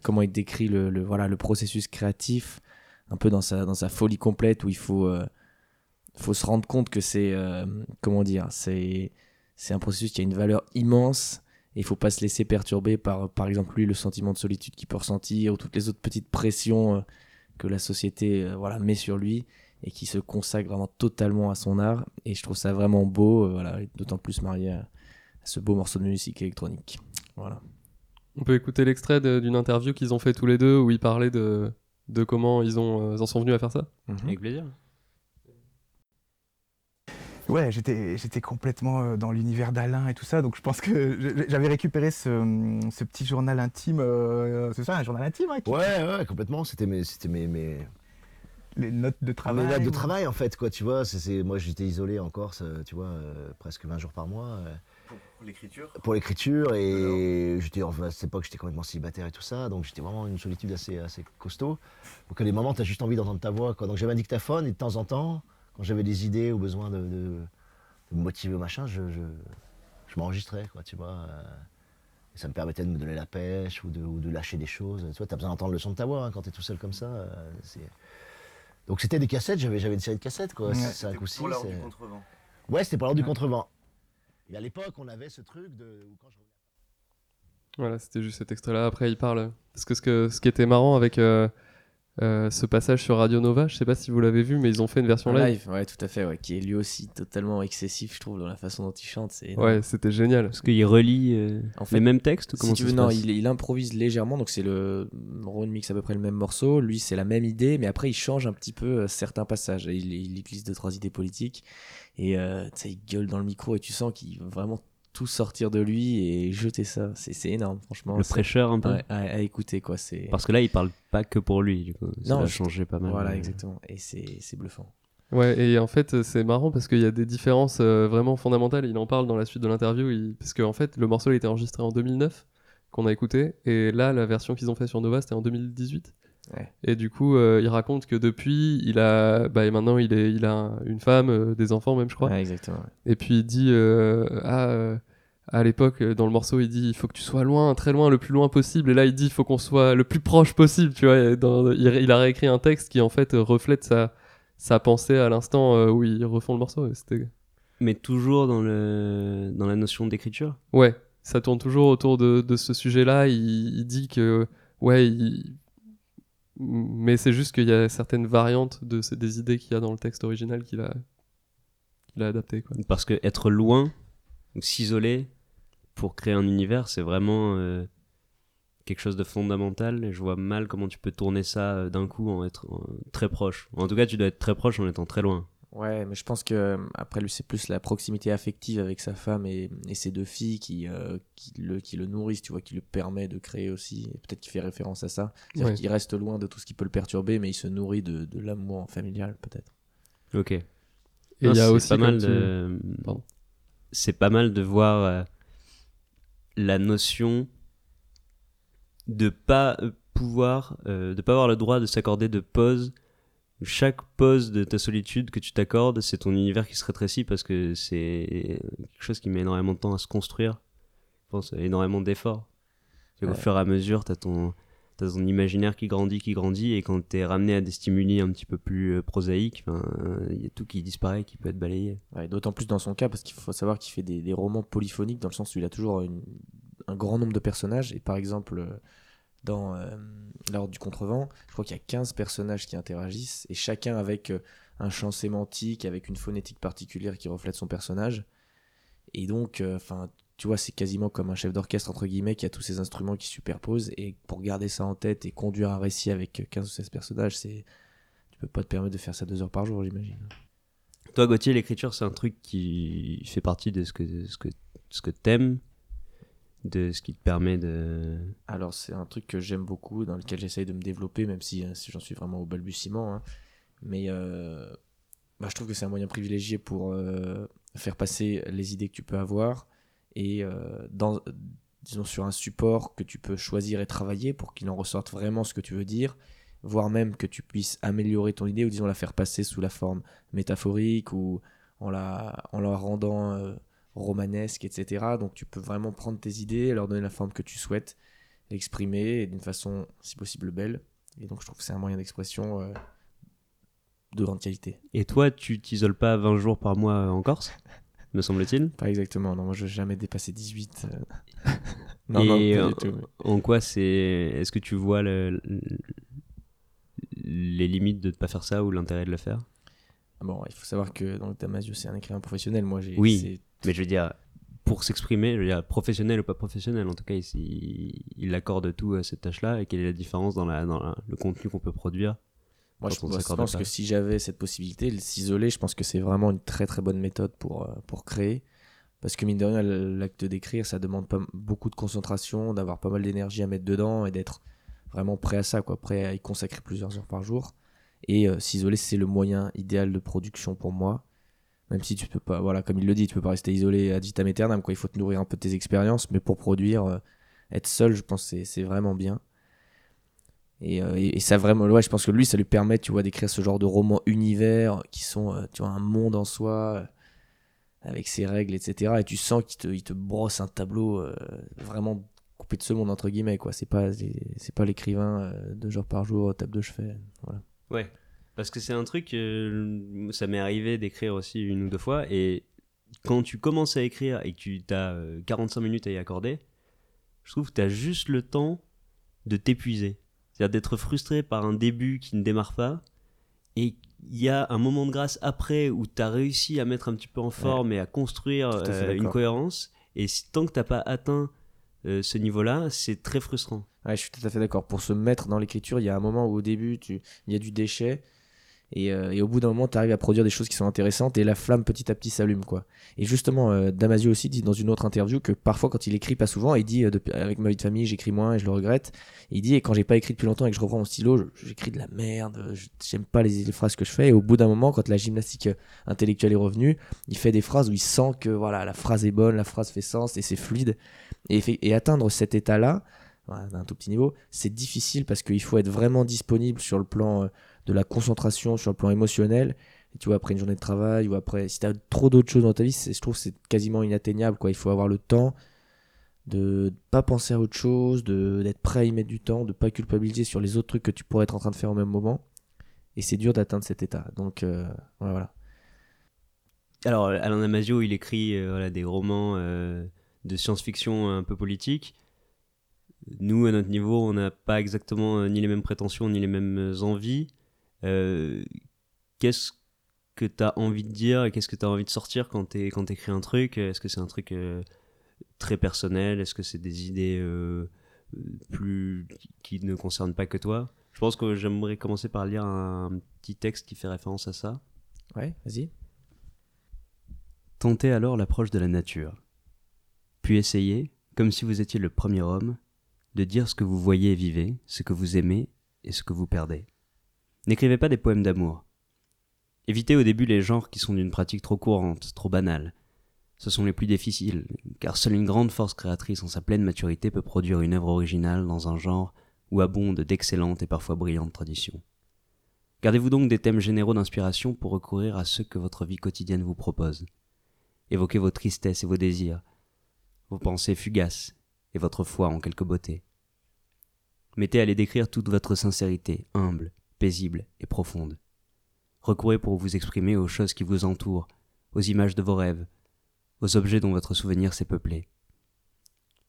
comment il décrit le, le, voilà, le processus créatif, un peu dans sa, dans sa folie complète, où il faut, faut se rendre compte que c'est, euh, comment dire, c'est, c'est un processus qui a une valeur immense et il faut pas se laisser perturber par, par exemple, lui, le sentiment de solitude qu'il peut ressentir ou toutes les autres petites pressions euh, que la société euh, voilà, met sur lui et qui se consacre vraiment totalement à son art. Et je trouve ça vraiment beau, euh, voilà, d'autant plus marié à, à ce beau morceau de musique électronique. Voilà. On peut écouter l'extrait d'une interview qu'ils ont fait tous les deux où ils parlaient de, de comment ils, ont, euh, ils en sont venus à faire ça? Avec plaisir. Ouais, j'étais j'étais complètement euh, dans l'univers d'Alain et tout ça, donc je pense que j'avais récupéré ce, ce petit journal intime, euh, c'est ça, un journal intime, hein, qui- Ouais, ouais, complètement. C'était mes, c'était mes, mes, les notes de travail. dates de ou- travail, en fait, quoi, tu vois. C'est, c'est- moi, j'étais isolé en Corse, euh, tu vois, euh, presque 20 jours par mois. euh, Pour l'écriture? Pour l'écriture et j'étais enfin, à cette époque j'étais complètement célibataire et tout ça donc j'étais vraiment une solitude assez assez costaud donc à des moments t'as juste envie d'entendre ta voix quoi donc j'avais un dictaphone et de temps en temps quand j'avais des idées ou besoin de, de- de me motiver au machin je, je, je m'enregistrais quoi tu vois euh, et ça me permettait de me donner la pêche ou de, ou de lâcher des choses tu vois t'as besoin d'entendre le son de ta voix hein, quand t'es tout seul comme ça euh, donc c'était des cassettes j'avais j'avais une série de cassettes quoi Ouais. C'était six pour l'heure du et- contrevent. ouais c'était pour l'heure du contrevent et à l'époque on avait ce truc de où quand je Voilà, c'était juste cet extrait-là. Après, il parle. Parce que ce, que, ce qui était marrant avec euh, euh, ce passage sur Radio Nova, je sais pas si vous l'avez vu, mais ils ont fait une version live. live, ouais, tout à fait, ouais, qui est lui aussi totalement excessif, je trouve, dans la façon dont il chante. C'est. Ouais, c'était génial. Parce qu'il relie euh, En fait, les mêmes textes ou Si comment tu ça veux, se non, il, il improvise légèrement, donc c'est le Ron mixe à peu près le même morceau. Lui, c'est la même idée, mais après il change un petit peu euh, certains passages. Il, il utilise deux trois idées politiques et euh, tu sais, il gueule dans le micro et tu sens qu'il veut vraiment tout sortir de lui et jeter ça. C'est c'est énorme, franchement. Le prêcheur un peu ouais, à, à écouter quoi. C'est Parce que là, il parle pas que pour lui, du coup. Ça Non, a changé pas mal. voilà euh, exactement. Et c'est c'est bluffant. Ouais, et en fait, c'est marrant parce qu'il y a des différences euh, vraiment fondamentales. Il en parle dans la suite de l'interview. il- Parce qu'en fait, le morceau il a été enregistré en 2009, qu'on a écouté. Et là, la version qu'ils ont fait sur Nova, c'était en 2018. Ouais. Et du coup, euh, il raconte que depuis, il a, bah, et maintenant, il, est, il a un- une femme, euh, des enfants même, je crois. Ouais, exactement. ouais. Et puis il dit euh, ah, euh, à l'époque dans le morceau il dit il faut que tu sois loin très loin le plus loin possible et là il dit il faut qu'on soit le plus proche possible tu vois dans- il, il a réécrit un texte qui en fait reflète sa sa pensée à l'instant où ils refont le morceau Mais toujours dans, le... dans la notion d'écriture? ouais ça tourne toujours autour de, de ce sujet là il, il dit que ouais il- mais c'est juste qu'il y a certaines variantes de des idées qu'il y a dans le texte original qu'il a qu'il a adapté Parce que être loin, ou s'isoler pour créer un univers, c'est vraiment euh, quelque chose de fondamental. Et je vois mal comment tu peux tourner ça euh, d'un coup en être très proche. En tout cas, tu dois être très proche en étant très loin. Ouais, mais je pense que euh, après lui, c'est plus la proximité affective avec sa femme et, et ses deux filles qui, euh, qui, le, qui le nourrissent, tu vois, qui le permet de créer aussi. Et peut-être qu'il fait référence à ça. C'est-à-dire Ouais. qu'il reste loin de tout ce qui peut le perturber, mais il se nourrit de, de l'amour familial, peut-être. Ok. et Non, il y a c'est aussi pas mal comme tu- de. Pardon. C'est pas mal de voir euh, la notion de pas pouvoir, euh, de pas avoir le droit de s'accorder de pause. Chaque pause de ta solitude que tu t'accordes, c'est ton univers qui se rétrécit parce que c'est quelque chose qui met énormément de temps à se construire. Je pense énormément d'efforts. Ouais. fur et à mesure, t'as ton, t'as ton imaginaire qui grandit, qui grandit, et quand t'es ramené à des stimuli un petit peu plus euh, prosaïques, il y a tout qui disparaît, qui peut être balayé. Ouais, D'autant plus dans son cas, parce qu'il faut savoir qu'il fait des, des romans polyphoniques, dans le sens où il a toujours une- un grand nombre de personnages. Et par exemple, euh, dans euh, L'Ordre du Contrevent, je crois qu'il y a 15 personnages qui interagissent, et chacun avec euh, un champ sémantique, avec une phonétique particulière qui reflète son personnage. Et donc, euh, enfin, tu vois, c'est quasiment comme un chef d'orchestre, entre guillemets, qui a tous ces instruments qui se superposent. Et pour garder ça en tête et conduire un récit avec 15 ou 16 personnages, c'est. Tu peux pas te permettre de faire ça deux heures par jour, j'imagine. Toi, Gauthier, l'écriture, c'est un truc qui fait partie de ce que, ce que, ce que t'aimes, de ce qui te permet de. Alors c'est un truc que j'aime beaucoup, dans lequel j'essaye de me développer, même si, euh, si j'en suis vraiment au balbutiement. hein. Mais euh, bah, je trouve que c'est un moyen privilégié pour euh, faire passer les idées que tu peux avoir et euh, dans, disons sur un support que tu peux choisir et travailler pour qu'il en ressorte vraiment ce que tu veux dire, voire même que tu puisses améliorer ton idée ou disons la faire passer sous la forme métaphorique ou en la, en la rendant romanesque, etc. Donc tu peux vraiment prendre tes idées, leur donner la forme que tu souhaites, l'exprimer d'une façon si possible belle. Et donc je trouve que c'est un moyen d'expression euh, de grande qualité. Et toi, tu t'isoles pas 20 jours par mois en Corse, me semble-t-il? Pas exactement, non, moi je n'ai jamais dépassé 18. euh. non, Et non, pas en, du tout. mais- en quoi c'est. Est-ce que tu vois le- le- les limites de ne pas faire ça ou l'intérêt de le faire? Bon, il faut savoir que donc, Damasio, c'est un écrivain professionnel. Moi, j'ai. Oui. Mais je veux dire, pour s'exprimer, je veux dire, professionnel ou pas professionnel, en tout cas, il, il accorde tout à cette tâche-là. Et quelle est la différence dans, la, dans la- le contenu qu'on peut produire Moi, je pense, s'accorde pense que si j'avais cette possibilité, le s'isoler, je pense que c'est vraiment une très très bonne méthode pour, euh, pour créer. Parce que mine de rien, l'acte d'écrire, ça demande pas beaucoup de concentration, d'avoir pas mal d'énergie à mettre dedans et d'être vraiment prêt à ça, quoi, prêt à y consacrer plusieurs heures par jour. Et euh, s'isoler, c'est le moyen idéal de production pour moi. Même si tu peux pas, voilà, comme il le dit, tu peux pas rester isolé ad vitam aeternam, quoi. Il faut te nourrir un peu de tes expériences, mais pour produire, euh, être seul, je pense c'est- vraiment bien. Et, euh, et, et ça vraiment, ouais, je pense que lui, ça lui permet, tu vois, d'écrire ce genre de romans univers qui sont, tu vois, un monde en soi, avec ses règles, etc. Et tu sens qu'il te, il te brosse un tableau vraiment coupé de ce monde, entre guillemets, quoi. C'est pas, c'est pas l'écrivain deux heures par jour, table de chevet. Voilà. Ouais. Parce que c'est un truc, euh, ça m'est arrivé d'écrire aussi une ou deux fois, et quand tu commences à écrire et que tu as 45 minutes à y accorder, je trouve que tu as juste le temps de t'épuiser. C'est-à-dire d'être frustré par un début qui ne démarre pas, et il y a un moment de grâce après où tu as réussi à mettre un petit peu en forme et à construire à euh, une cohérence, et si, tant que tu pas atteint euh, ce niveau-là, c'est très frustrant. Ouais, je suis tout à fait d'accord. Pour se mettre dans l'écriture, il y a un moment où au début, il y a du déchet. Et, euh, au bout d'un moment, tu arrives à produire des choses qui sont intéressantes et la flamme petit à petit s'allume. quoi. Et justement, euh, Damasio aussi dit dans une autre interview que parfois, quand il écrit, pas souvent, il dit euh, avec ma vie de famille, j'écris moins et je le regrette. il dit, et quand j'ai pas écrit depuis longtemps et que je reprends mon stylo, j'écris de la merde, j'aime pas les, les phrases que je fais. Et au bout d'un moment, quand la gymnastique intellectuelle est revenue, il fait des phrases où il sent que voilà, la phrase est bonne, la phrase fait sens et c'est fluide. Et, atteindre cet état-là, d'un tout petit niveau. C'est difficile parce qu'il faut être vraiment disponible sur le plan euh, de la concentration, sur le plan émotionnel. Et tu vois, après une journée de travail ou après, si tu as trop d'autres choses dans ta vie, je trouve que c'est quasiment inatteignable. Quoi. Il faut avoir le temps de pas penser à autre chose, d'être prêt à y mettre du temps, de pas culpabiliser sur les autres trucs que tu pourrais être en train de faire au même moment. Et c'est dur d'atteindre cet état. Donc euh, voilà. Alors, Alain Damasio, il écrit euh, voilà, des romans de science-fiction un peu politique. Nous, à notre niveau, on n'a pas exactement euh, ni les mêmes prétentions, ni les mêmes euh, envies. Euh, qu'est-ce que tu as envie de dire et qu'est-ce que tu as envie de sortir quand tu quand écris un truc? Est-ce que c'est un truc euh, très personnel? Est-ce que c'est des idées euh, plus qui ne concernent pas que toi? Je pense que j'aimerais commencer par lire un petit texte qui fait référence à ça. Ouais, vas-y. Tentez alors l'approche de la nature. Puis essayez, comme si vous étiez le premier homme, de dire ce que vous voyez et vivez, ce que vous aimez et ce que vous perdez. N'écrivez pas des poèmes d'amour. Évitez au début les genres qui sont d'une pratique trop courante, trop banale. Ce sont les plus difficiles, car seule une grande force créatrice en sa pleine maturité peut produire une œuvre originale dans un genre où abondent d'excellentes et parfois brillantes traditions. Gardez-vous donc des thèmes généraux d'inspiration pour recourir à ceux que votre vie quotidienne vous propose. Évoquez vos tristesses et vos désirs, vos pensées fugaces et votre foi en quelque beauté. Mettez à les décrire toute votre sincérité, humble, paisible et profonde. Recourez pour vous exprimer aux choses qui vous entourent, aux images de vos rêves, aux objets dont votre souvenir s'est peuplé.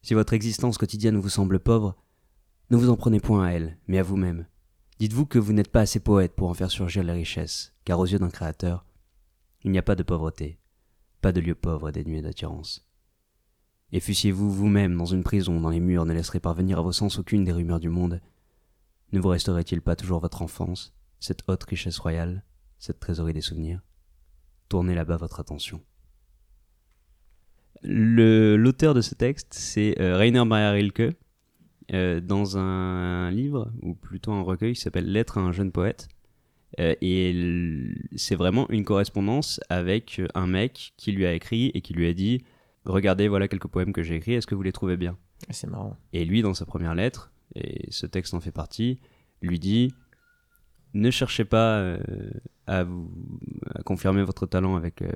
Si votre existence quotidienne vous semble pauvre, ne vous en prenez point à elle, mais à vous-même. Dites-vous que vous n'êtes pas assez poète pour en faire surgir les richesses, car aux yeux d'un créateur, il n'y a pas de pauvreté, pas de lieu pauvre et dénué d'attirance. Et fussiez-vous vous-même dans une prison dont les murs ne laisseraient parvenir à vos sens aucune des rumeurs du monde, ne vous resterait-il pas toujours votre enfance, cette haute richesse royale, cette trésorerie des souvenirs? Tournez là-bas votre attention. L'auteur de ce texte, c'est euh, Rainer Maria Rilke, euh, dans un livre, ou plutôt un recueil qui s'appelle Lettre à un jeune poète. Euh, et c'est vraiment une correspondance avec un mec qui lui a écrit et qui lui a dit Regardez, voilà quelques poèmes que j'ai écrits, est-ce que vous les trouvez bien? C'est marrant. Et lui, dans sa première lettre, et ce texte en fait partie, lui dit Ne cherchez pas euh, à, vous, à confirmer votre talent avec, euh,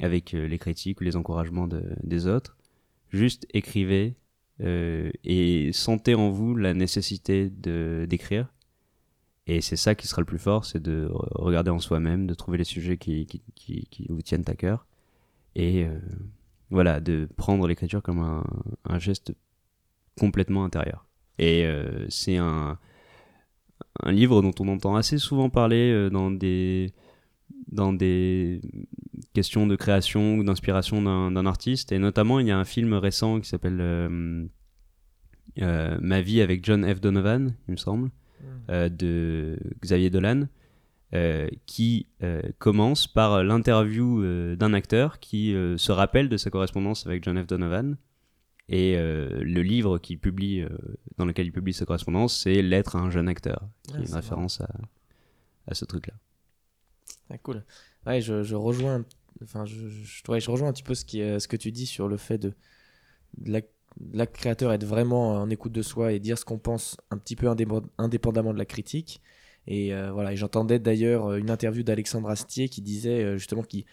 avec euh, les critiques ou les encouragements de- des autres, juste écrivez et sentez en vous la nécessité de- d'écrire. Et c'est ça qui sera le plus fort, c'est de re- regarder en soi-même, de trouver les sujets qui, qui, qui- qui vous tiennent à cœur. Et voilà, de prendre l'écriture comme un, un geste complètement intérieur. Et euh, c'est un, un livre dont on entend assez souvent parler euh, dans des dans des questions de création ou d'inspiration d'un d'un artiste. Et notamment, il y a un film récent qui s'appelle euh, euh, Ma vie avec John F. Donovan, il me semble, euh, de Xavier Dolan, euh, qui euh, commence par l'interview euh, d'un acteur qui se rappelle de sa correspondance avec John F. Donovan. Et le livre qu'il publie, dans lequel il publie sa correspondance, c'est Lettre à un jeune acteur, qui Ah, est une référence à, à ce truc-là. Ah, cool. Ouais, je, je rejoins, enfin, je, je, ouais, je rejoins un petit peu ce, qui, ce que tu dis sur le fait de, de la, la créateur être vraiment en écoute de soi et dire ce qu'on pense un petit peu indép- indépendamment de la critique. Et euh, voilà, j'entendais d'ailleurs euh, une interview d'Alexandre Astier qui disait euh, justement qu'il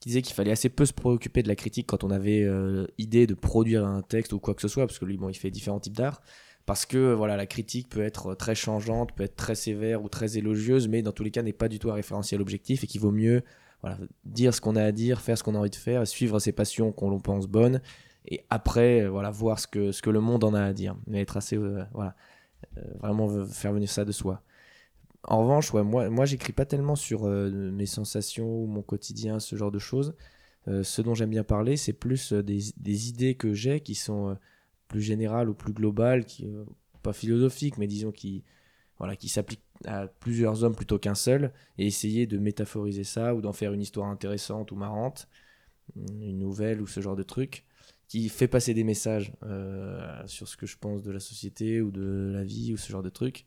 qui disait qu'il fallait assez peu se préoccuper de la critique quand on avait euh, idée de produire un texte ou quoi que ce soit, parce que lui, bon, il fait différents types d'art. Parce que voilà, la critique peut être très changeante, peut être très sévère ou très élogieuse, mais dans tous les cas n'est pas du tout un référentiel objectif et qu'il vaut mieux voilà, dire ce qu'on a à dire, faire ce qu'on a envie de faire, suivre ses passions qu'on l'on pense bonnes, et après voilà, voir ce que, ce que le monde en a à dire. Mais être assez, voilà, vraiment faire venir ça de soi. En revanche, ouais, moi, moi j'écris pas tellement sur euh, mes sensations mon quotidien, ce genre de choses. Euh, ce dont j'aime bien parler, c'est plus euh, des, des idées que j'ai qui sont plus générales ou plus globales, qui, pas philosophiques, mais disons qui, voilà, qui s'appliquent à plusieurs hommes plutôt qu'un seul, et essayer de métaphoriser ça ou d'en faire une histoire intéressante ou marrante, une nouvelle ou ce genre de truc, qui fait passer des messages sur ce que je pense de la société ou de la vie ou ce genre de truc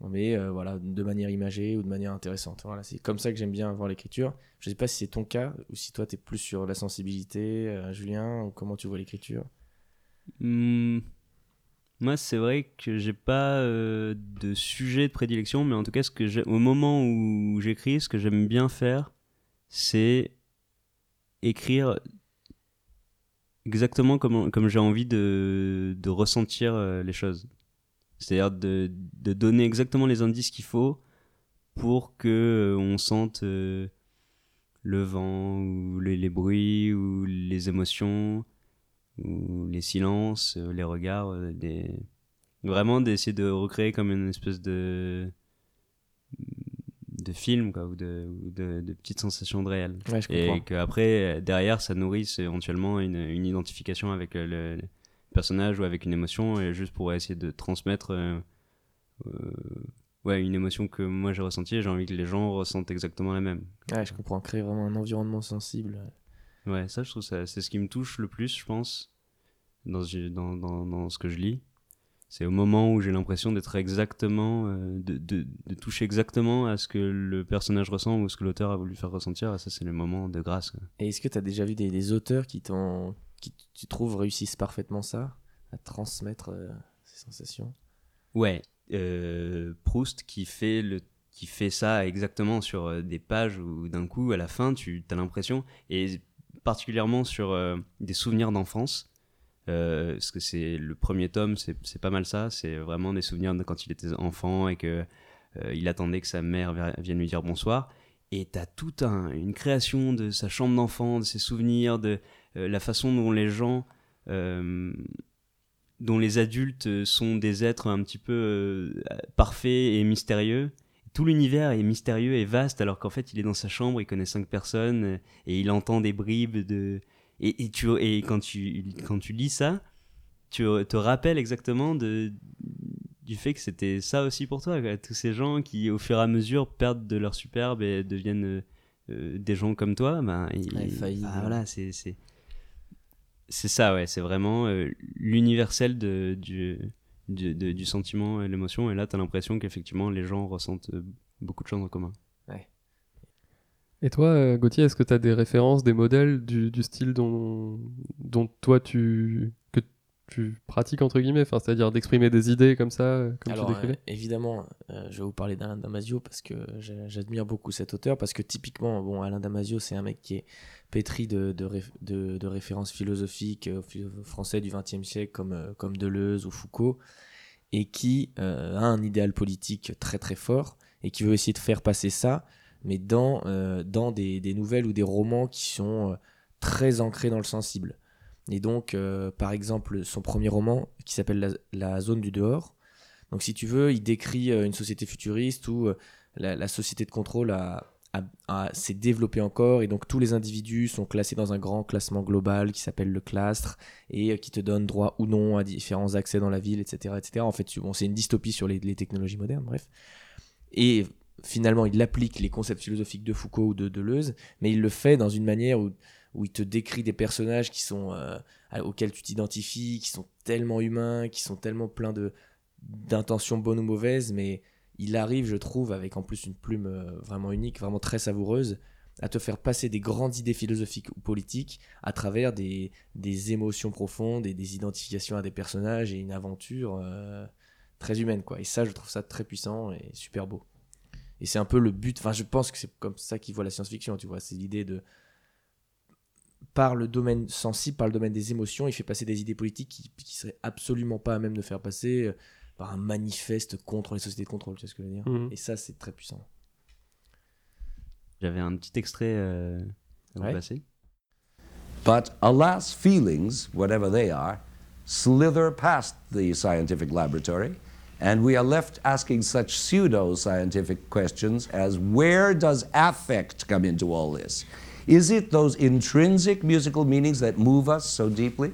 mais euh, voilà, de manière imagée ou de manière intéressante. Voilà, c'est comme ça que j'aime bien voir l'écriture. Je sais pas si c'est ton cas ou si toi tu es plus sur la sensibilité, euh, Julien, ou comment tu vois l'écriture. Hmm. Moi, c'est vrai que j'ai pas euh, de sujet de prédilection, mais en tout cas, ce que au moment où j'écris, ce que j'aime bien faire, c'est écrire exactement comme, comme j'ai envie de, de ressentir euh, les choses. C'est-à-dire de, de donner exactement les indices qu'il faut pour que euh, on sente euh, le vent, ou les, les bruits, ou les émotions, ou les silences, euh, les regards, des... vraiment d'essayer de recréer comme une espèce de de film quoi, ou de, ou de, de petites sensations de réel. Ouais, Et qu'après, derrière, ça nourrisse éventuellement une, une identification avec le, le personnage ou avec une émotion, et juste pour essayer de transmettre euh, euh, ouais, une émotion que moi j'ai ressentie, et j'ai envie que les gens ressentent exactement la même. Ouais, je comprends. Créer vraiment un environnement sensible. Ouais, ça, je trouve ça, c'est ce qui me touche le plus, je pense, dans, ce- dans, dans, dans ce que je lis. C'est au moment où j'ai l'impression d'être exactement, euh, de, de, de toucher exactement à ce que le personnage ressent ou ce que l'auteur a voulu faire ressentir. Et ça, c'est le moment de grâce. quoi. Et est-ce que tu as déjà vu des, des auteurs qui, t'ont, qui, tu trouves, réussissent parfaitement ça À transmettre euh, ces sensations? Ouais, euh, Proust qui fait, le, qui fait ça exactement sur euh, des pages où d'un coup, à la fin, tu as l'impression, et particulièrement sur des souvenirs d'enfance, parce que c'est le premier tome, c'est pas mal ça, c'est vraiment des souvenirs de quand il était enfant et que il attendait que sa mère vi- vienne lui dire bonsoir. Et t'as toute un- une création de sa chambre d'enfant, de ses souvenirs, de la façon dont les gens euh, dont les adultes sont des êtres un petit peu euh, parfaits et mystérieux. Tout l'univers est mystérieux et vaste alors qu'en fait il est dans sa chambre, il connaît cinq personnes euh, et il entend des bribes de... Et, et, tu, et quand, tu, quand tu lis ça, tu te rappelles exactement de, du fait que c'était ça aussi pour toi. quoi. Tous ces gens qui au fur et à mesure perdent de leur superbe et deviennent euh, euh, des gens comme toi, ben, ils- Ouais, faillibles. ah, voilà, c'est... c'est- c'est ça, ouais, c'est vraiment euh, l'universel de, du, du, de- du sentiment et l'émotion. Et là, tu as l'impression qu'effectivement, les gens ressentent euh, beaucoup de choses en commun. Et toi, euh, Gauthier, est-ce que tu as des références, des modèles du, du style dont, dont toi tu que tu pratiques entre guillemets, enfin, c'est-à-dire d'exprimer des idées comme ça, comme Alors, tu décrivais? euh, évidemment, euh, je vais vous parler d'Alain Damasio parce que j'a- j'admire beaucoup cet auteur. Parce que typiquement, bon, Alain Damasio, c'est un mec qui est pétri de, de, réf- de- de références philosophiques euh, français du XXe siècle comme, euh, comme Deleuze ou Foucault et qui euh, a un idéal politique très très fort et qui veut essayer de faire passer ça, mais dans, dans des, nouvelles ou des romans qui sont très ancrés dans le sensible. Et donc, par exemple, son premier roman qui s'appelle la, zone du dehors. Donc, si tu veux, il décrit une société futuriste où la, la société de contrôle a- s'est développée encore et donc tous les individus sont classés dans un grand classement global qui s'appelle le clastre et euh, qui te donne droit ou non à différents accès dans la ville, etc. etc. En fait, bon, c'est une dystopie sur les, technologies modernes, bref. Et finalement, il applique les concepts philosophiques de Foucault ou de Deleuze, mais il le fait dans une manière où, où il te décrit des personnages qui sont, euh, auxquels tu t'identifies, qui sont tellement humains, qui sont tellement pleins d'intentions bonnes ou mauvaises, mais il arrive, je trouve, avec en plus une plume euh, vraiment unique, vraiment très savoureuse, à te faire passer des grandes idées philosophiques ou politiques à travers des, des émotions profondes et des identifications à des personnages et une aventure euh, très humaine, quoi. Et ça, je trouve ça très puissant et super beau. Et c'est un peu le but, enfin, je pense que c'est comme ça qu'il voit la science-fiction, tu vois, c'est l'idée de par le domaine sensible, par le domaine des émotions, il fait passer des idées politiques qui, qui seraient absolument pas à même de faire passer euh, par un manifeste contre les sociétés de contrôle, tu vois ce que je veux dire Mhm. Et ça, c'est très puissant. J'avais un petit extrait euh, à vous Ouais. passer. But alas, feelings, whatever they are, slither past the scientific laboratory, and we are left asking such pseudo scientific questions as where does affect come into all this? Is it those intrinsic musical meanings that move us so deeply?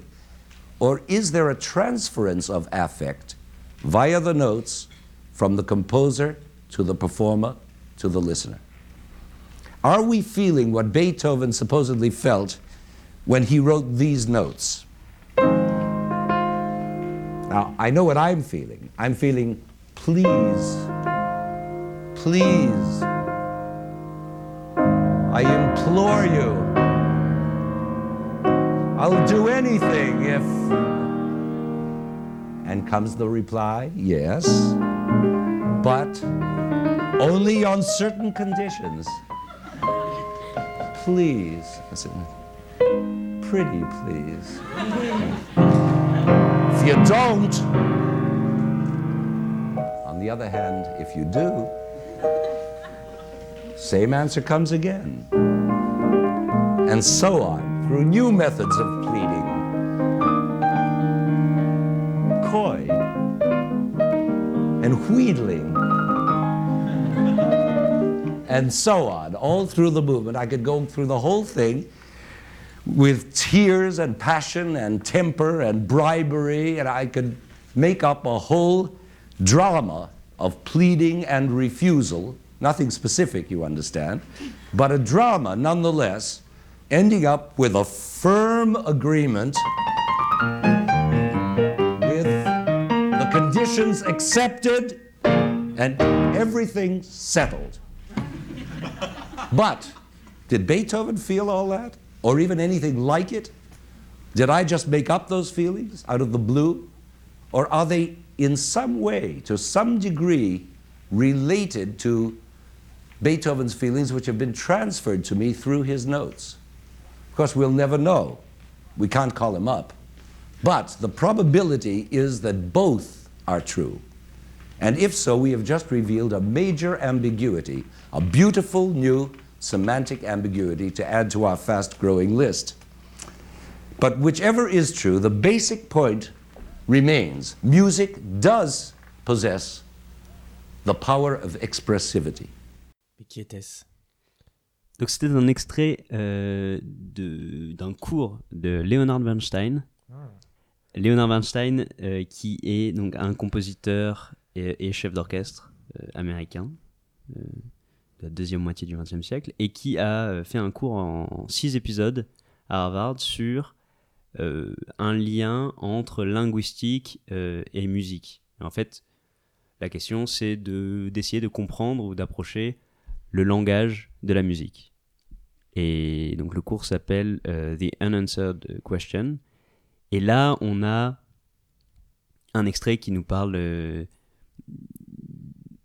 Or is there a transference of affect via the notes from the composer to the performer to the listener? Are we feeling what Beethoven supposedly felt when he wrote these notes? Now, I know what I'm feeling. I'm feeling, please, please, I implore you. I'll do anything if. And comes the reply, yes, but only on certain conditions. Please. I said, pretty please. if you don't, on the other hand, if you do, same answer comes again. And so on, through new methods of pleading. And wheedling and so on, all through the movement. I could go through the whole thing with tears and passion and temper and bribery, and I could make up a whole drama of pleading and refusal. Nothing specific, you understand, but a drama nonetheless, ending up with a firm agreement conditions accepted and everything settled. But did Beethoven feel all that? Or even anything like it? Did I just make up those feelings out of the blue? Or are they in some way, to some degree, related to Beethoven's feelings which have been transferred to me through his notes? Of course, we'll never know. We can't call him up. But the probability is that both are true. And if so, we have just revealed a major ambiguity, a beautiful new semantic ambiguity to add to our fast growing list. But whichever is true, the basic point remains music does possess the power of expressivity. Mais qui était-ce Donc c'était un extrait euh, de- d'un cours de Leonard Bernstein. Ah. Leonard Bernstein, euh, qui est donc un compositeur et, chef d'orchestre euh, américain euh, de la deuxième moitié du XXe siècle, et qui a euh, fait un cours en, six épisodes à Harvard sur un lien entre linguistique et musique. En fait, la question c'est de d'essayer de comprendre ou d'approcher le langage de la musique. Et donc le cours s'appelle The Unanswered Question. Et là, on a un extrait qui nous parle euh,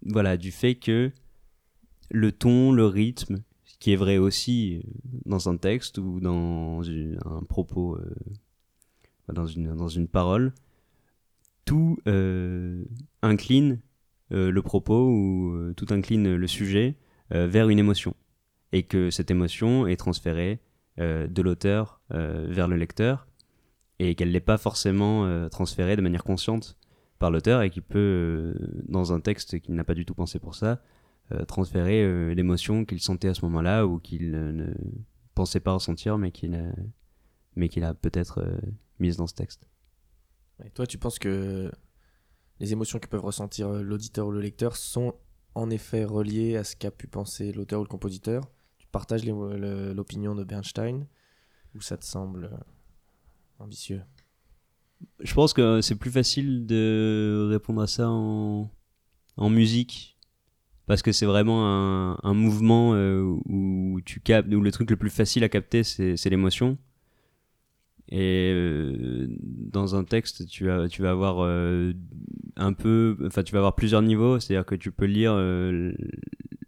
voilà, du fait que le ton, le rythme, ce qui est vrai aussi euh, dans un texte ou dans un propos, euh, dans, une, parole, tout incline le propos ou tout incline le sujet vers une émotion. Et que cette émotion est transférée de l'auteur vers le lecteur et qu'elle n'est pas forcément euh, transférée de manière consciente par l'auteur et qui peut, euh, dans un texte qu'il n'a pas du tout pensé pour ça, euh, transférer l'émotion qu'il sentait à ce moment-là ou qu'il ne pensait pas ressentir mais qu'il a, peut-être mise dans ce texte. Toi, tu penses que les émotions que peuvent ressentir l'auditeur ou le lecteur sont en effet reliées à ce qu'a pu penser l'auteur ou le compositeur? Tu partages l'opinion de Bernstein Ou ça te semble ambitieux Je pense que c'est plus facile de répondre à ça en, en musique parce que c'est vraiment un, un mouvement euh, où tu captes, où le truc le plus facile à capter c'est l'émotion. Et euh, dans un texte, tu vas, tu vas avoir euh, un peu, enfin, tu vas avoir plusieurs niveaux, c'est-à-dire que tu peux lire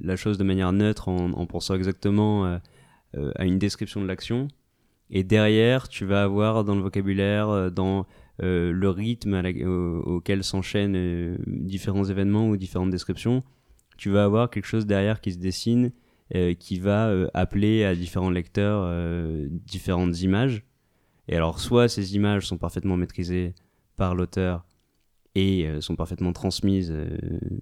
la chose de manière neutre en, en pensant exactement à une description de l'action. Et derrière, tu vas avoir dans le vocabulaire, euh, dans euh, le rythme auquel s'enchaînent euh, différents événements ou différentes descriptions, tu vas avoir quelque chose derrière qui se dessine, qui va appeler à différents lecteurs différentes images. Et alors, soit ces images sont parfaitement maîtrisées par l'auteur et sont parfaitement transmises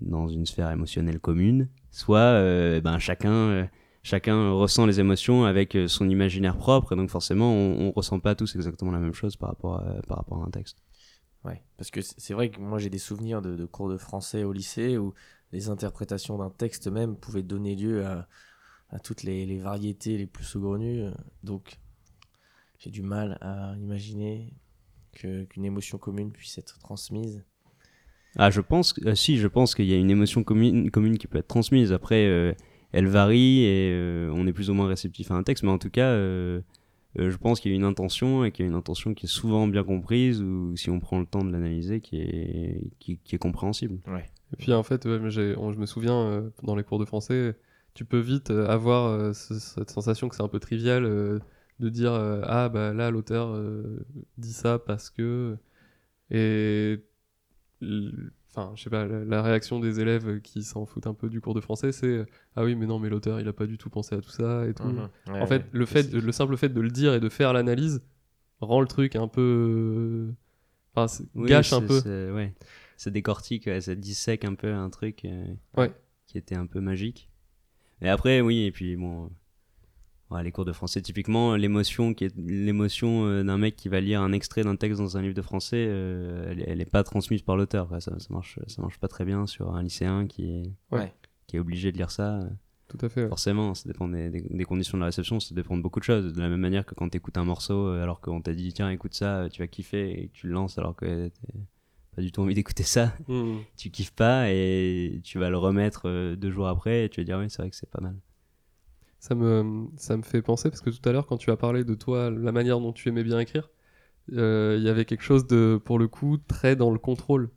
dans une sphère émotionnelle commune, soit euh, ben, chacun, chacun ressent les émotions avec euh, son imaginaire propre, et donc forcément, on, on ressent pas tous exactement la même chose par rapport à, par rapport à un texte. Ouais, parce que c'est vrai que moi j'ai des souvenirs de, de cours de français au lycée où les interprétations d'un texte même pouvaient donner lieu à, à toutes les, les variétés les plus saugrenues. Donc j'ai du mal à imaginer qu'une émotion commune puisse être transmise. Ah, je pense, euh, si, je pense qu'il y a une émotion commune, commune qui peut être transmise. Après, euh, elle varie et euh, on est plus ou moins réceptif à un texte, mais en tout cas, euh, euh, je pense qu'il y a une intention et qu'il y a une intention qui est souvent bien comprise ou si on prend le temps de l'analyser qui est, qui, qui est compréhensible. Et puis en fait, ouais, on- je me souviens euh, dans les cours de français, tu peux vite euh, avoir euh, ce- cette sensation que c'est un peu trivial euh, de dire euh, ah bah là l'auteur euh, dit ça parce que et l- enfin je sais pas la, la réaction des élèves qui s'en foutent un peu du cours de français c'est ah oui mais non mais l'auteur il a pas du tout pensé à tout ça et tout. Mhm. Ouais, en fait ouais, le fait le simple fait de le dire et de faire l'analyse rend le truc un peu enfin Oui, gâche un peu. c'est- ouais. Ça décortique, ouais, ça dissèque un peu un truc euh, Ouais. qui était un peu magique. Et après, oui, et puis bon, euh, ouais, les cours de français, typiquement, l'émotion qui est l'émotion euh, d'un mec qui va lire un extrait d'un texte dans un livre de français, euh, elle, elle est pas transmise par l'auteur. Ça, ça marche, ça marche pas très bien sur un lycéen qui est, Ouais. qui est obligé de lire ça. Tout à fait. ouais. Forcément, ça dépend des, des- des conditions de la réception, ça dépend de beaucoup de choses. De la même manière que quand tu écoutes un morceau euh, alors qu'on t'a dit tiens écoute ça, tu vas kiffer et que tu le lances alors que pas du tout envie d'écouter ça, Mhm. tu kiffes pas et tu vas le remettre deux jours après et tu vas dire oui c'est vrai que c'est pas mal. Ça me, ça me fait penser, parce que tout à l'heure, quand tu as parlé de toi, la manière dont tu aimais bien écrire, euh, il y avait quelque chose de, pour le coup, très dans le contrôle.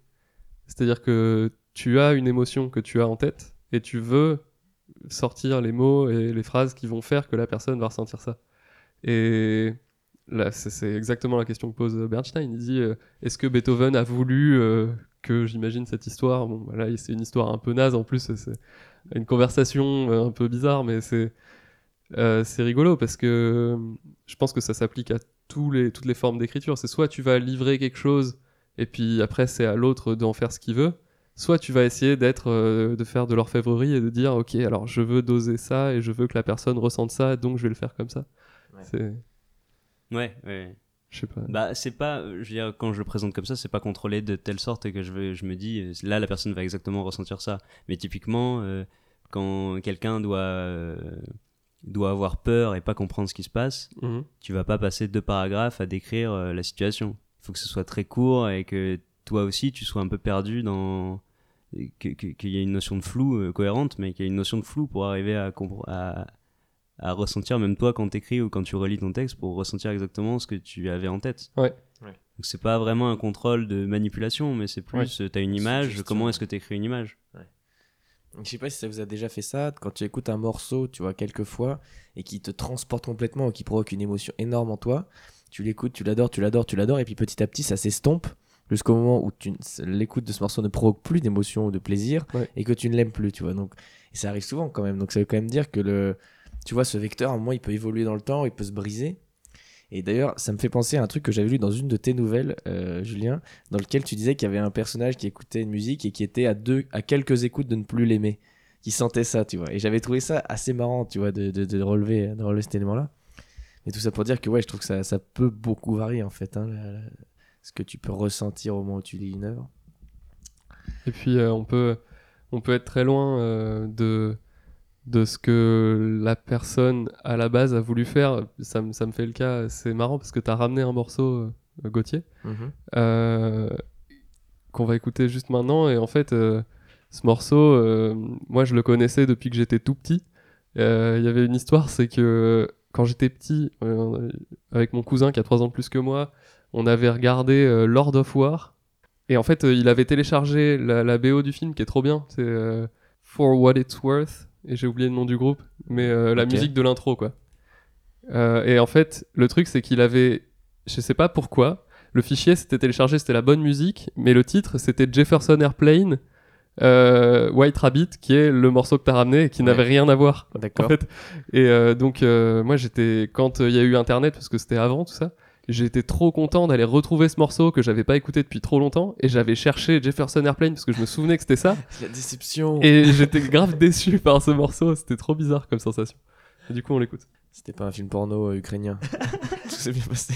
C'est-à-dire que tu as une émotion que tu as en tête et tu veux sortir les mots et les phrases qui vont faire que la personne va ressentir ça. Et là, c'est exactement la question que pose Bernstein. Il dit euh, est-ce que Beethoven a voulu euh, que j'imagine cette histoire? Bon, là, c'est une histoire un peu naze en plus, une conversation euh, un peu bizarre, mais c'est euh, c'est rigolo parce que je pense que ça s'applique à tous les, toutes les formes d'écriture. C'est soit tu vas livrer quelque chose et puis après c'est à l'autre d'en faire ce qu'il veut, soit tu vas essayer d'être, euh, de faire de l'orfèvrerie et de dire ok alors je veux doser ça et je veux que la personne ressente ça donc je vais le faire comme ça. Ouais. C'est, Ouais, ouais. Je sais pas. Bah c'est pas, je veux dire quand je le présente comme ça c'est pas contrôlé de telle sorte que je, veux, je me dis euh, là la personne va exactement ressentir ça. Mais typiquement euh, quand quelqu'un doit euh, doit avoir peur et pas comprendre ce qui se passe, Mhm. tu vas pas passer deux paragraphes à décrire euh, la situation. Il faut que ce soit très court et que toi aussi tu sois un peu perdu dans que- que- qu'il y ait une notion de flou euh, cohérente, mais qu'il y ait une notion de flou pour arriver à, à, à ressentir, même toi quand t'écris ou quand tu relis ton texte, pour ressentir exactement ce que tu avais en tête. Ouais. Ouais. Donc c'est pas vraiment un contrôle de manipulation, mais c'est plus euh, t'as une image, comment est-ce que t'écris une image? Je sais pas si ça vous a déjà fait ça, quand tu écoutes un morceau, tu vois, quelques fois, et qui te transporte complètement, ou qui provoque une émotion énorme en toi, tu l'écoutes, tu l'adores, tu l'adores, tu l'adores, et puis petit à petit, ça s'estompe, jusqu'au moment où l'écoute de ce morceau ne provoque plus d'émotion ou de plaisir, Ouais. et que tu ne l'aimes plus, tu vois. Donc, et ça arrive souvent quand même, donc ça veut quand même dire que le, tu vois, ce vecteur, à un moment, il peut évoluer dans le temps, il peut se briser. Et d'ailleurs, ça me fait penser à un truc que j'avais lu dans une de tes nouvelles, euh, Julien, dans lequel tu disais qu'il y avait un personnage qui écoutait une musique et qui était à deux, à quelques écoutes de ne plus l'aimer, qui sentait ça, tu vois. Et j'avais trouvé ça assez marrant, tu vois, de, de, de relever, de relever cet élément-là. Et tout ça pour dire que ouais, je trouve que ça, peut beaucoup varier en fait, hein, ce que tu peux ressentir au moment où tu lis une œuvre. Et puis euh, on peut on peut être très loin euh, de de ce que la personne à la base a voulu faire. Ça, me- ça me fait le cas. C'est marrant parce que tu as ramené un morceau, euh, Gauthier, euh, qu'on va écouter juste maintenant. Et en fait, euh, ce morceau, moi je le connaissais depuis que j'étais tout petit. Il y avait une histoire, c'est que quand j'étais petit, avec mon cousin qui a 3 ans de plus que moi, on avait regardé Lord of War. Et en fait, il avait téléchargé la, la BO du film qui est trop bien. C'est For What It's Worth. Et j'ai oublié le nom du groupe. Mais euh, la musique de l'intro, quoi. Euh, et en fait, le truc, c'est qu'il avait. Je sais pas pourquoi. Le fichier s'était téléchargé, c'était la bonne musique. Mais le titre, c'était Jefferson Airplane. euh, White Rabbit, qui est le morceau que t'as ramené et qui n'avait rien à voir. D'accord. En fait. Et donc, moi, j'étais. Quand il y a eu Internet, parce que c'était avant tout ça, j'étais trop content d'aller retrouver ce morceau que j'avais pas écouté depuis trop longtemps. Et j'avais cherché Jefferson Airplane parce que je me souvenais que c'était ça. La déception. Et j'étais grave déçu par ce morceau. C'était trop bizarre comme sensation. Et du coup, on l'écoute. C'était pas un film porno euh, ukrainien. Tout s'est bien passé.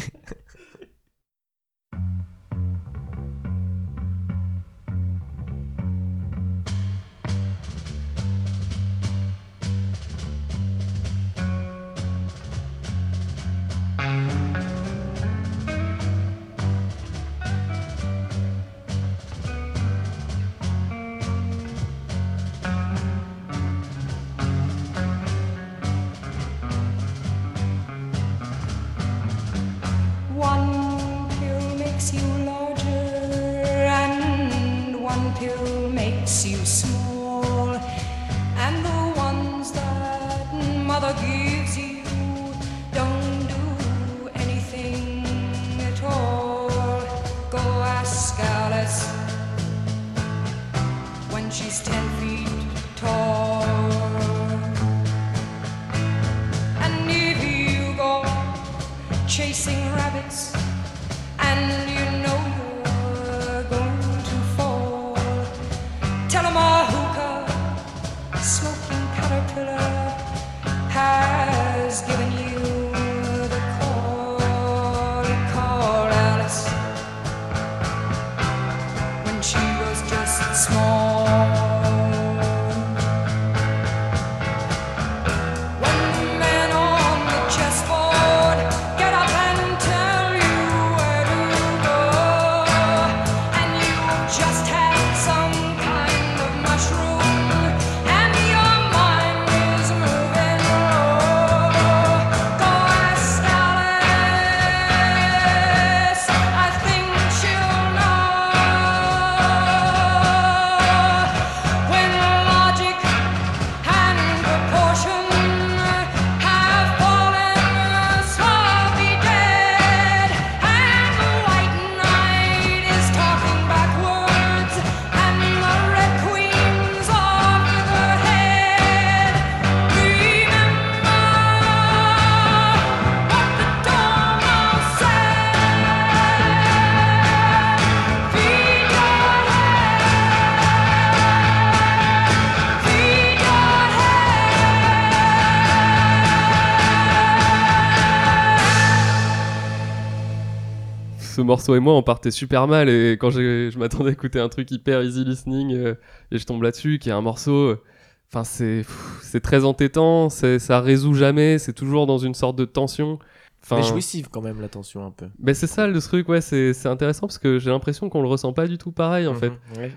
Morceau et moi on partait super mal et quand je m'attendais à écouter un truc hyper easy listening euh, et je tombe là-dessus qui est un morceau euh, enfin c'est c'est très entêtant c'est ça résout jamais c'est toujours dans une sorte de tension enfin Mais jouissive quand même, la tension un peu. mais c'est ça le truc ouais c'est c'est intéressant parce que j'ai l'impression qu'on le ressent pas du tout pareil en Mhm, fait ouais.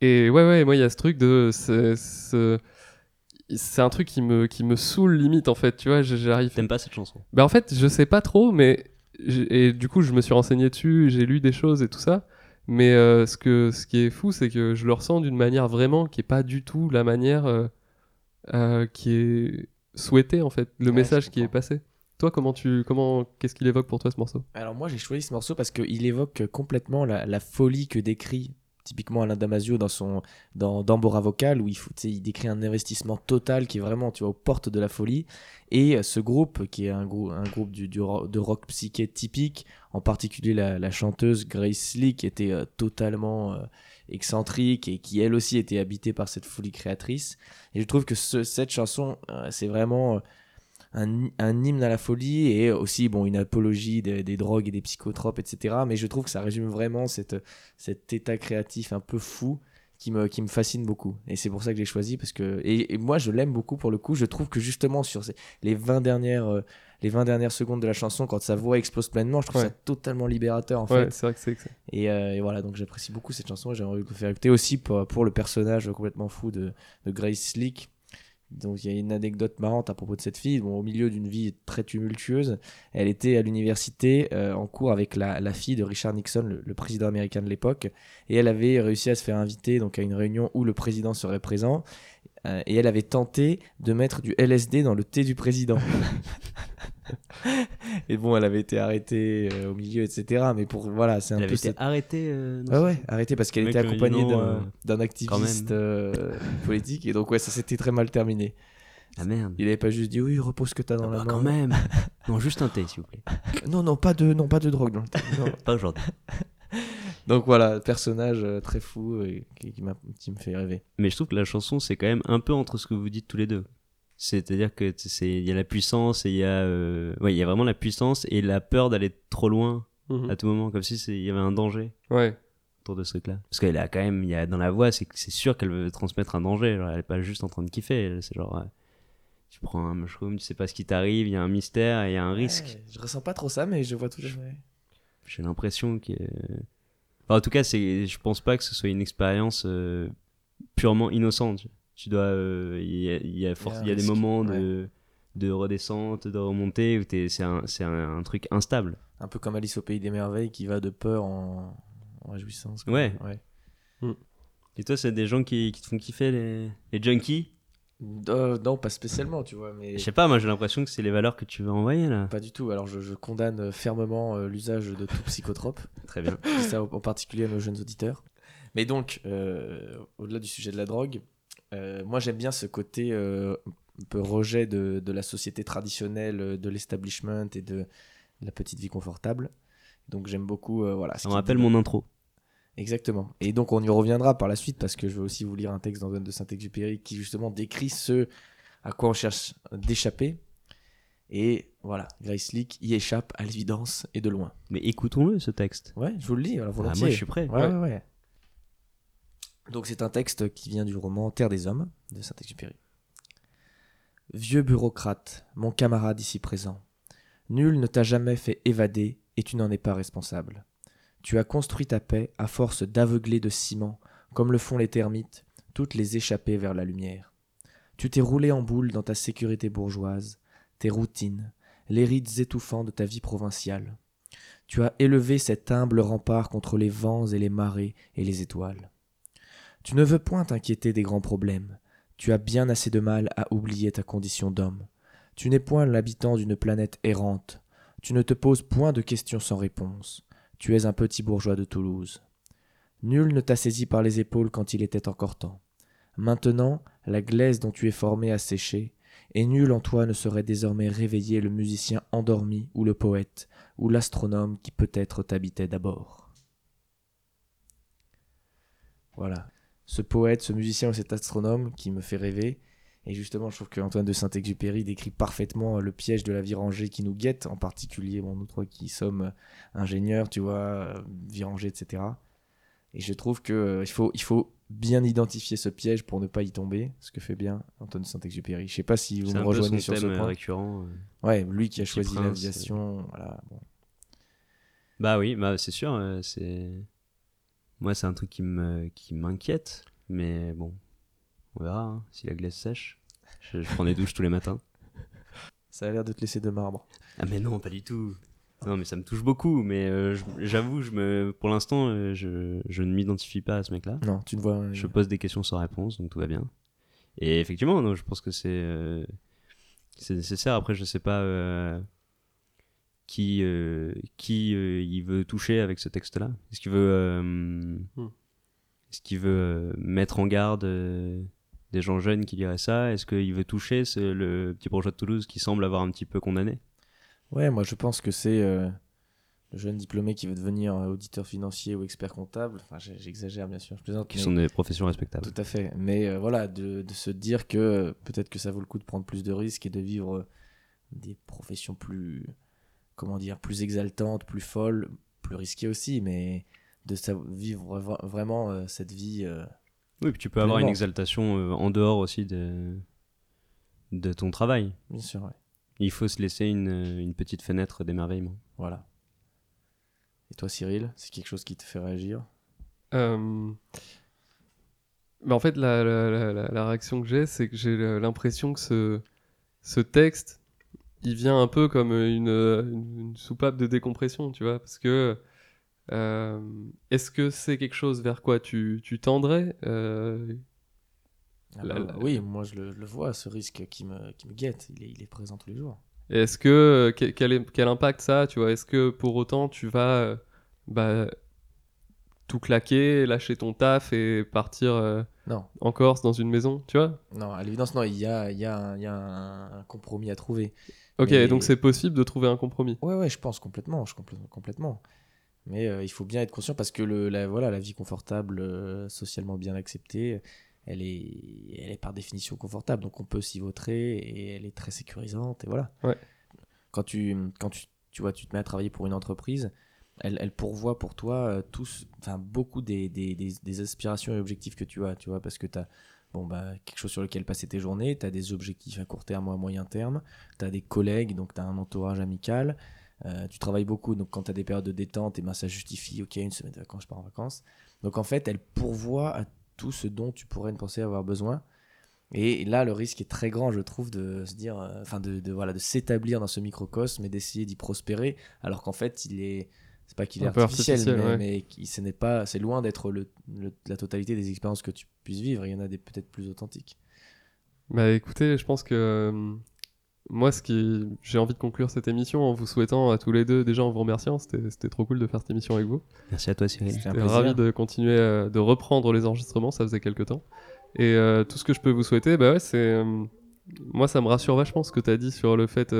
et ouais ouais moi il y a ce truc de c'est un truc qui me qui me saoule limite en fait tu vois j'arrive T'aimes pas cette chanson? Bah en fait, je sais pas trop, mais et du coup, je me suis renseigné dessus, j'ai lu des choses et tout ça. Mais euh, ce que ce qui est fou, c'est que je le ressens d'une manière vraiment qui est pas du tout la manière euh, euh, qui est souhaitée en fait, le Ouais, message qui est passé. Toi, comment tu comment qu'est-ce qu'il évoque pour toi ce morceau? Alors moi j'ai choisi ce morceau parce qu'il évoque complètement la, la folie que décrit typiquement Alain Damasio dans son dans Dambora Vocal où il, décrit un investissement total qui est vraiment tu vois aux portes de la folie. Et euh, ce groupe qui est un, un groupe du, du de rock psyché typique en particulier la, chanteuse Grace Lee qui était euh, totalement euh, excentrique et qui elle aussi était habitée par cette folie créatrice. Et je trouve que ce- cette chanson c'est vraiment un, un hymne à la folie et aussi bon une apologie des, des drogues et des psychotropes etc mais je trouve que ça résume vraiment cette, cet état créatif un peu fou qui me, qui me fascine beaucoup. Et c'est pour ça que j'ai choisi parce que et, et moi je l'aime beaucoup pour le coup. Je trouve que justement sur ces- les 20 dernières euh, les 20 dernières secondes de la chanson quand sa voix explose pleinement je trouve Ouais. ça totalement libérateur en Ouais, fait. c'est vrai que c'est et, euh, et voilà, donc j'apprécie beaucoup cette chanson et j'ai envie de vous faire écouter aussi pour, pour le personnage complètement fou de, de Grace Slick. Donc il y a une anecdote marrante à propos de cette fille. Au milieu d'une vie très tumultueuse, elle était à l'université euh, en cours avec la, fille de Richard Nixon, le, le président américain de l'époque, et elle avait réussi à se faire inviter donc à une réunion où le président serait présent. euh, et elle avait tenté de mettre du LSD dans le thé du président. et bon, elle avait été arrêtée euh, au milieu, etc. Mais pour voilà, c'est un Elle peu avait été cette- arrêtée euh, Ah ouais, arrêtée parce qu'elle Le était accompagnée d'un euh, activiste euh, politique et donc ouais, ça s'était très mal terminé. Ah merde. Il avait pas juste dit oui, repose ce que t'as dans la bah, main. quand même. Non, juste un thé, s'il vous plaît. non, non, pas de, non, pas de drogue dans le thé. Non. Pas aujourd'hui. donc voilà, personnage très fou et qui, qui m'a- qui me fait rêver. Mais je trouve que la chanson, c'est quand même un peu entre ce que vous dites tous les deux. C'est-à-dire que c'est il y a la puissance et il y a euh, ouais, il y a vraiment la puissance et la peur d'aller trop loin Mhm. à tout moment comme si c'est- il y avait un danger Ouais. autour de ce truc là. Parce qu'elle a quand même il y a dans la voix, c'est sûr qu'elle veut transmettre un danger, genre, elle est pas juste en train de kiffer, c'est genre ouais, tu prends un mushroom, tu sais pas ce qui t'arrive, il y a un mystère, et il y a un risque. Je ressens pas trop ça, mais je vois tout. J'ai l'impression que. Enfin, en tout cas, c'est. Je pense pas que ce soit une expérience euh, purement innocente. Tu dois. euh, Il y a, il y a, y a des moments de, de redescente, de remontée où t'es- c'est un, c'est un, un truc instable. Un peu comme Alice au pays des merveilles qui va de peur en, en réjouissance. quoi. Ouais. ouais. Et toi, c'est des gens qui, qui te font kiffer, les, les junkies? Euh, non, pas spécialement, tu vois, mais Je sais pas, moi j'ai l'impression que c'est les valeurs que tu veux envoyer là. pas du tout. Alors je, je condamne fermement euh, l'usage de tout psychotrope. Très bien. Ça en en particulier à nos jeunes auditeurs. Mais donc, euh, au-delà du sujet de la drogue, euh, moi j'aime bien ce côté euh, un peu rejet de, de la société traditionnelle, euh, de l'establishment et de la petite vie confortable. Donc j'aime beaucoup. euh, voilà, Ça me rappelle mon intro. Exactement. Et donc on y reviendra par la suite parce que je vais aussi vous lire un texte d'Antoine de Saint-Exupéry qui justement décrit ce à quoi on cherche d'échapper. Et voilà, Grace Leak y échappe à l'évidence et de loin. Mais écoutons-le ce texte. Ouais, je vous le lis, alors Ah, volontiers. moi je suis prêt. Ouais, ouais, ouais. Donc c'est un texte qui vient du roman Terre des Hommes de Saint-Exupéry. Vieux bureaucrate, mon camarade ici présent, nul ne t'a jamais fait évader et tu n'en es pas responsable. Tu as construit ta paix à force d'aveugler de ciment, comme le font les termites, toutes les échappées vers la lumière. Tu t'es roulé en boule dans ta sécurité bourgeoise, tes routines, les rites étouffants de ta vie provinciale. Tu as élevé cet humble rempart contre les vents et les marées et les étoiles. Tu ne veux point t'inquiéter des grands problèmes. Tu as bien assez de mal à oublier ta condition d'homme. Tu n'es point l'habitant d'une planète errante. Tu ne te poses point de questions sans réponse. Tu es un petit bourgeois de Toulouse. Nul ne t'a saisi par les épaules quand il était encore temps. Maintenant, la glaise dont tu es formé a séché, et nul en toi ne saurait désormais réveiller le musicien endormi ou le poète, ou l'astronome qui peut-être t'habitait d'abord. Voilà. Ce poète, ce musicien ou cet astronome qui me fait rêver. Et justement, je trouve que Antoine de Saint-Exupéry décrit parfaitement le piège de la vie rangée qui nous guette, en particulier bon, nous trois qui sommes ingénieurs, tu vois, euh, vie rangée, etc. Et je trouve que euh, faut, il faut bien identifier ce piège pour ne pas y tomber, ce que fait bien Antoine de Saint-Exupéry. Je sais pas si vous me rejoignez sur ce point. récurrent. euh. Ouais, lui qui a choisi l'aviation, voilà. bon. Bah oui, bah c'est sûr, euh, c'est moi c'est un truc qui me qui m'inquiète, mais bon, on verra hein, si la glace sèche. Je, je prends des douches tous les matins. Ça a l'air de te laisser de marbre. Ah mais non, pas du tout. Non mais ça me touche beaucoup, mais euh, j'avoue, je me, pour l'instant, euh, je, je ne m'identifie pas à ce mec-là. Non, tu ne vois. Je pose des questions sans réponse, donc tout va bien. Et effectivement, non, je pense que c'est euh, c'est nécessaire. Après, je sais pas qui euh, qui euh, il veut toucher avec ce texte-là? Est-ce qu'il veut euh, est-ce qu'il veut euh, mettre en garde euh, des gens jeunes qui liraient ça? Est-ce qu'il veut toucher ce- le petit bourgeois de Toulouse qui semble avoir un petit peu condamné? Ouais, moi je pense que c'est euh, le jeune diplômé qui veut devenir auditeur financier ou expert comptable. Enfin, j'exagère bien sûr, je plaisante. Qui mais- sont des professions respectables. Tout à fait. Mais euh, voilà, de, de se dire que peut-être que ça vaut le coup de prendre plus de risques et de vivre des professions plus, comment dire, plus exaltantes, plus folles, plus risquées aussi, mais de vivre vra- vraiment euh, cette vie. euh, Oui, puis tu peux avoir une exaltation euh, en dehors aussi de de ton travail. Bien sûr, ouais. Il faut se laisser une, une petite fenêtre d'émerveillement. Voilà. Et toi, Cyril, c'est quelque chose qui te fait réagir? Euh, Mais en fait, la, la- la- la- la réaction que j'ai, c'est que j'ai l'impression que ce, ce texte, il vient un peu comme une, une- une soupape de décompression, tu vois, parce que euh, est-ce que c'est quelque chose vers quoi tu, tu tendrais euh, Ah bah, la- Oui, moi je le, vois, ce risque qui me, qui me guette, il est, il est présent tous les jours. Est-ce que euh, quel, quel est- quel impact ça a, tu vois? Est-ce que pour autant tu vas euh, bah, tout claquer, lâcher ton taf et partir euh, Non. en Corse dans une maison, tu vois? Non, à l'évidence, non, il y a, il y a, un, il y a un, un compromis à trouver. Ok, Mais- donc c'est possible de trouver un compromis. Ouais, ouais, je pense complètement, je complè- complètement. Mais euh, il faut bien être conscient parce que le, la, voilà, la vie confortable, euh, socialement bien acceptée, elle est, elle est par définition confortable. Donc on peut s'y vautrer et elle est très sécurisante. Et voilà. Ouais. Quand, tu, quand tu, tu, vois, tu te mets à travailler pour une entreprise, elle, elle pourvoit pour toi euh, tous, enfin, beaucoup des, des, des, des aspirations et objectifs que tu as. Tu vois, parce que tu as bon, bah, quelque chose sur lequel passer tes journées, tu as des objectifs à court terme ou à moyen terme, tu as des collègues, donc tu as un entourage amical. Euh, tu travailles beaucoup, donc quand tu as des périodes de détente, et ben ça justifie, ok, une semaine de vacances, je pars en vacances. Donc en fait, elle pourvoit à tout ce dont tu pourrais ne penser avoir besoin. Et là, le risque est très grand, je trouve, de se dire, euh, enfin, de, de, voilà, de s'établir dans ce microcosme et d'essayer d'y prospérer, alors qu'en fait, il est, c'est pas qu'il est Un peu artificiel, artificiel, mais, ouais. mais qui- ce n'est pas, c'est loin d'être le, le- la totalité des expériences que tu puisses vivre. Il y en a des peut-être plus authentiques. Bah écoutez, je pense que euh, moi, ce qui, j'ai envie de conclure cette émission en vous souhaitant à tous les deux, déjà en vous remerciant, c'était c'était trop cool de faire cette émission avec vous. Merci à toi, Cyril. J'étais ravi de continuer euh, de reprendre les enregistrements, ça faisait quelques temps. Et euh, tout ce que je peux vous souhaiter, bah ouais, c'est euh, moi ça me rassure vachement ce que tu as dit sur le fait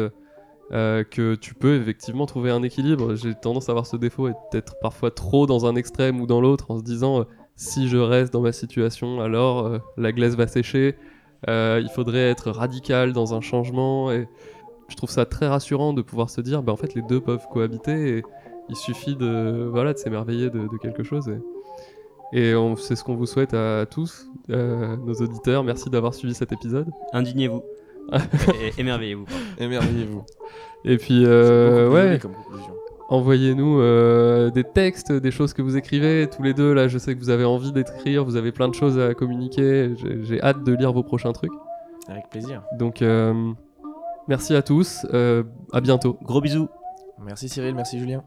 euh, que tu peux effectivement trouver un équilibre. J'ai tendance à avoir ce défaut et d'être parfois trop dans un extrême ou dans l'autre en se disant euh, si je reste dans ma situation, alors euh, la glace va sécher. Il faudrait être radical dans un changement et je trouve ça très rassurant de pouvoir se dire bah en fait les deux peuvent cohabiter et il suffit de voilà de s'émerveiller de, quelque chose et, c'est ce qu'on vous souhaite à tous nos auditeurs merci d'avoir suivi cet épisode Indignez-vous. Émerveillez-vous. émerveillez-vous et puis euh, ouais comme envoyez-nous euh, des textes des choses que vous écrivez tous les deux là je sais que vous avez envie d'écrire vous avez plein de choses à communiquer j'ai hâte de lire vos prochains trucs Avec plaisir. donc euh, merci à tous euh, à bientôt Gros bisous. Merci Cyril, merci Julien.